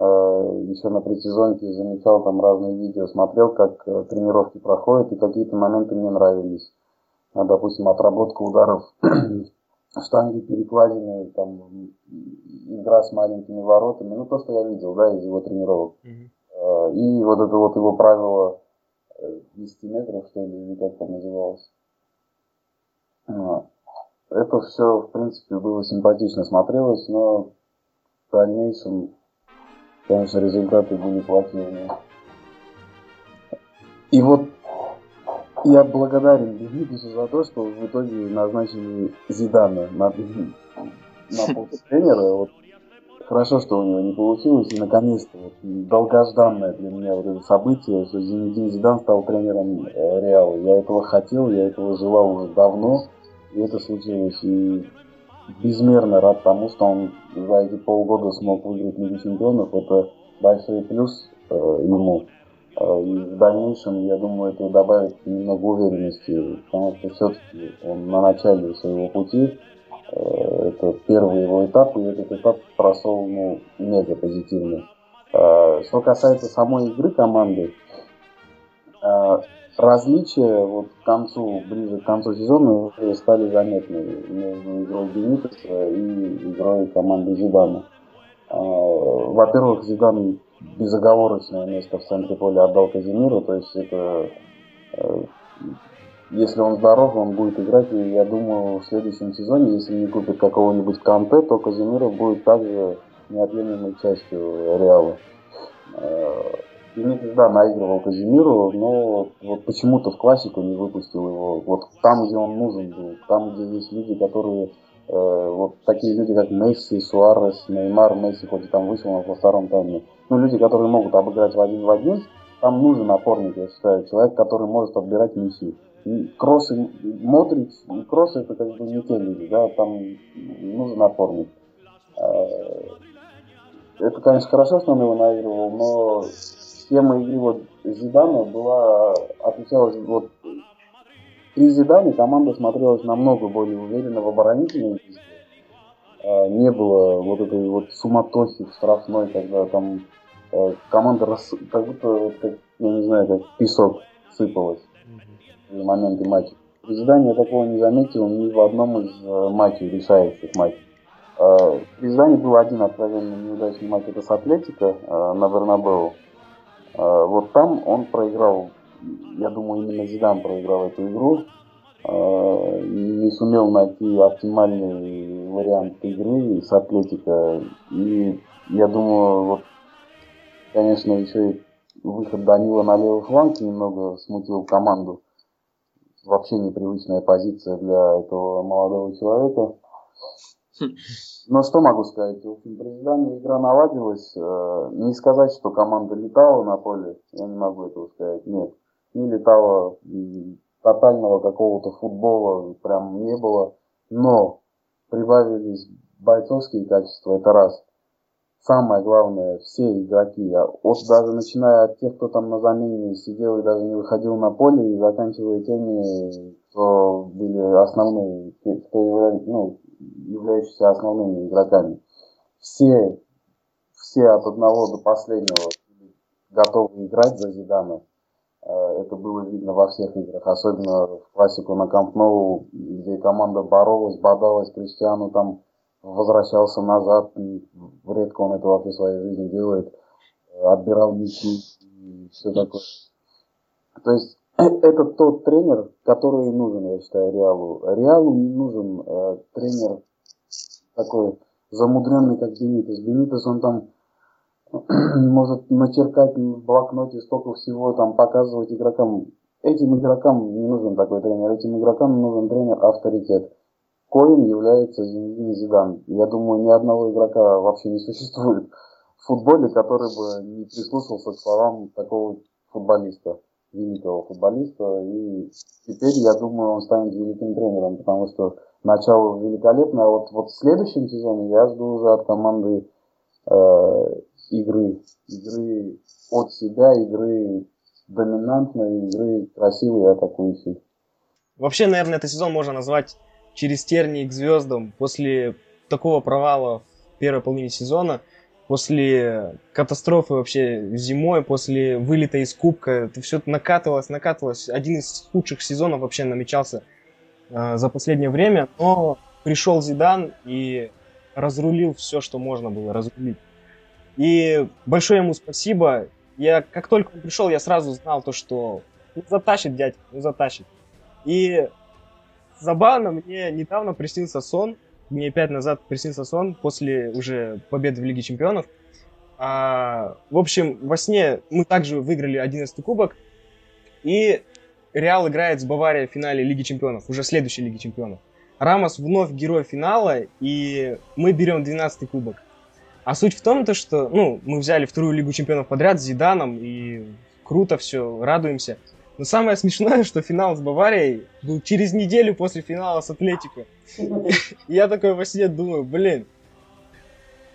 еще на предсезонке замечал там разные видео, смотрел, как э, тренировки проходят, и какие-то моменты мне нравились. А, допустим, отработка ударов штанги перекладины, там, игра с маленькими воротами, ну, то, что я видел, да, из его тренировок. Mm-hmm. И вот это вот его правило 10 э, метров, что ли, или как там называлось. Это все, в принципе, было симпатично смотрелось, но в дальнейшем, конечно, результаты были плохие. И вот я благодарен Бенитусу за то, что в итоге назначили Зидана на, на тренера. Вот, хорошо, что у него не получилось, и наконец-то вот, долгожданное для меня вот это событие, что Зинедин Зидан стал тренером э, Реала. Я этого хотел, я этого желал уже давно, и это случилось. И безмерно рад тому, что он за эти полгода смог выиграть Лигу Чемпионов. Это большой плюс э, ему. А, и в дальнейшем, я думаю, это добавит немного уверенности, потому что все-таки он на начале своего пути, э, это первый его этап, и этот этап прошел ну, мега позитивно. А, что касается самой игры команды, различия вот к концу, ближе к концу сезона уже стали заметны между игрой Бенитеса и игрой команды Зидана. Во-первых, Зидан безоговорочное место в центре поля отдал Казимиру, то есть это э, если он здоров, он будет играть, и я думаю, в следующем сезоне, если не купит какого-нибудь Канте, то Казимиров будет также неотъемлемой частью Реала. Бенитес, да, наигрывал Казимиру, но вот почему-то в классику не выпустил его. Вот там, где он нужен был, там, где есть люди, которые Э, вот такие люди, как Месси, Суарес, Неймар, Месси, хоть и там вышел во втором тайме, ну, люди, которые могут обыграть в один в один, там нужен опорник, я считаю, человек, который может отбирать мячи. И Кросс и Модрич, и Кросс это как бы не те люди, да, там нужен опорник. Э, это, конечно, хорошо, что он его наигрывал, но схема игры вот Зидана была, отличалась вот при Зидане команда смотрелась намного более уверенно в оборонительной действии. А, не было вот этой вот суматохи в штрафной, когда там э, команда рас... как будто, как, я не знаю, как песок сыпалась в моменты матча. При Зидане я такого не заметил ни в одном из э, матчей, решающих матчей. А, при Зидане был один откровенно неудачный матч, это с Атлетико на Бернабеу. А, вот там он проиграл я думаю, именно Зидан проиграл эту игру. А, не сумел найти оптимальный вариант игры с Атлетика. И я думаю, вот, конечно, еще и выход Данила на левый фланг немного смутил команду. Вообще непривычная позиция для этого молодого человека. Но что могу сказать? В общем, при Зидане игра наладилась. Э, не сказать, что команда летала на поле, я не могу этого сказать. Нет не летало, тотального какого-то футбола прям не было. Но прибавились бойцовские качества, это раз. Самое главное, все игроки, а от даже начиная от тех, кто там на замене сидел и даже не выходил на поле, и заканчивая теми, кто были основные, кто ну, являющиеся основными игроками. Все, все от одного до последнего готовы играть за Зидана. Э, это было видно во всех играх, особенно в классику на Камп Ноу, где команда боролась, бодалась, Криштиану там возвращался назад, редко он это вообще в своей жизни делает, э, отбирал мячи и все такое. То есть э, это тот тренер, который нужен, я считаю, Реалу. Реалу не нужен э, тренер такой замудренный, как Бенитес. Бенитес, он там может начеркать в блокноте столько всего, там показывать игрокам. Этим игрокам не нужен такой тренер, этим игрокам нужен тренер-авторитет. Коим является Зинедин Зидан. Я думаю, ни одного игрока вообще не существует в футболе, который бы не прислушался к словам такого футболиста, великого футболиста. И теперь, я думаю, он станет великим тренером, потому что начало великолепное. А вот, вот в следующем сезоне я жду уже от команды э, игры. Игры от себя, игры доминантной, игры красивой и атакующей. Вообще, наверное, этот сезон можно назвать через тернии к звездам. После такого провала в первой половине сезона, после катастрофы вообще зимой, после вылета из Кубка, это все накатывалось, накатывалось. Один из худших сезонов вообще намечался э, за последнее время. Но пришел Зидан и разрулил все, что можно было разрулить. И большое ему спасибо. Я, как только он пришел, я сразу знал то, что ну, затащит дядька, ну затащит. И забавно, мне недавно приснился сон, мне пять назад приснился сон после уже победы в Лиге Чемпионов. А, в общем, во сне мы также выиграли 11 кубок, и Реал играет с Баварией в финале Лиги Чемпионов, уже следующей Лиги Чемпионов. Рамос вновь герой финала, и мы берем 12 кубок. А суть в том, то, что ну, мы взяли вторую Лигу Чемпионов подряд с Зиданом, и круто все, радуемся. Но самое смешное, что финал с Баварией был через неделю после финала с Атлетико. Я такой во сне думаю, блин,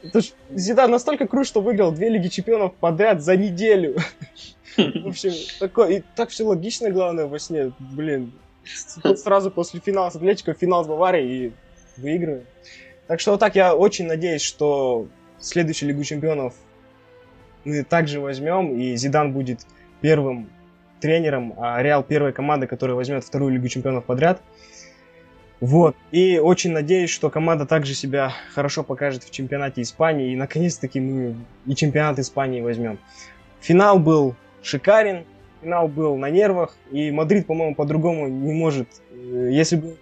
это ж Зидан настолько крут, что выиграл две Лиги Чемпионов подряд за неделю. В общем, такое, и так все логично, главное, во сне, блин. Сразу после финала с Атлетико, финал с Баварией и выигрываем. Так что вот так я очень надеюсь, что следующую Лигу Чемпионов мы также возьмем, и Зидан будет первым тренером, а Реал первой командой, которая возьмет вторую Лигу Чемпионов подряд. Вот. И очень надеюсь, что команда также себя хорошо покажет в чемпионате Испании. И наконец-таки мы и чемпионат Испании возьмем. Финал был шикарен, финал был на нервах. И Мадрид, по-моему, по-другому не может. Э, если бы...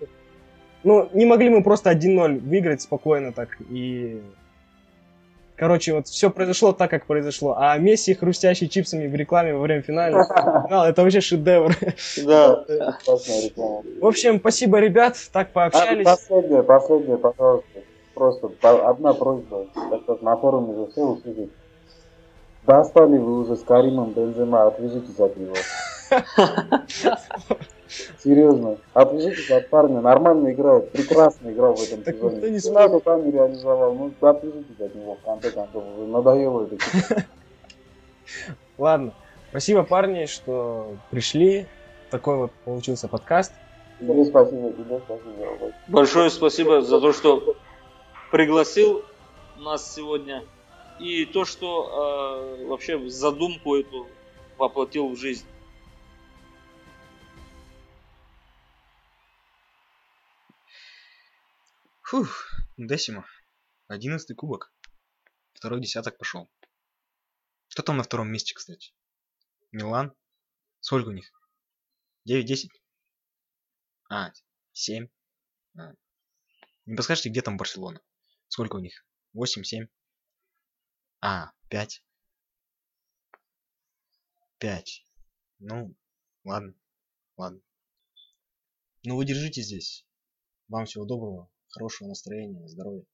Ну, не могли мы просто 1-0 выиграть спокойно так. И Короче, вот все произошло так, как произошло. А Месси, хрустящий чипсами в рекламе во время финала, это вообще шедевр. Да, В общем, спасибо, ребят, так пообщались. Последнее, последнее, пожалуйста. Просто одна просьба, так на форуме уже все услышали. Достали вы уже с Каримом Бензема, отвяжитесь от него. Серьезно. Отвяжитесь от парня. Нормально играет. Прекрасно играл в этом так сезоне. Не надо там не реализовал. Ну, отвяжитесь от него в конце концов. Надоело это. Ладно. Спасибо, парни, что пришли. Такой вот получился подкаст. Тебе спасибо, тебе спасибо. Большое спасибо за то, что пригласил нас сегодня. И то, что э, вообще задумку эту воплотил в жизнь. Фух, Десимо. Одиннадцатый кубок. Второй десяток пошел. Кто там на втором месте, кстати? Милан? Сколько у них? 9-10? А, 7. А. Не подскажете, где там Барселона? Сколько у них? 8-7? А, 5. 5. Ну, ладно. Ладно. Ну вы держите здесь. Вам всего доброго хорошего настроения, здоровья.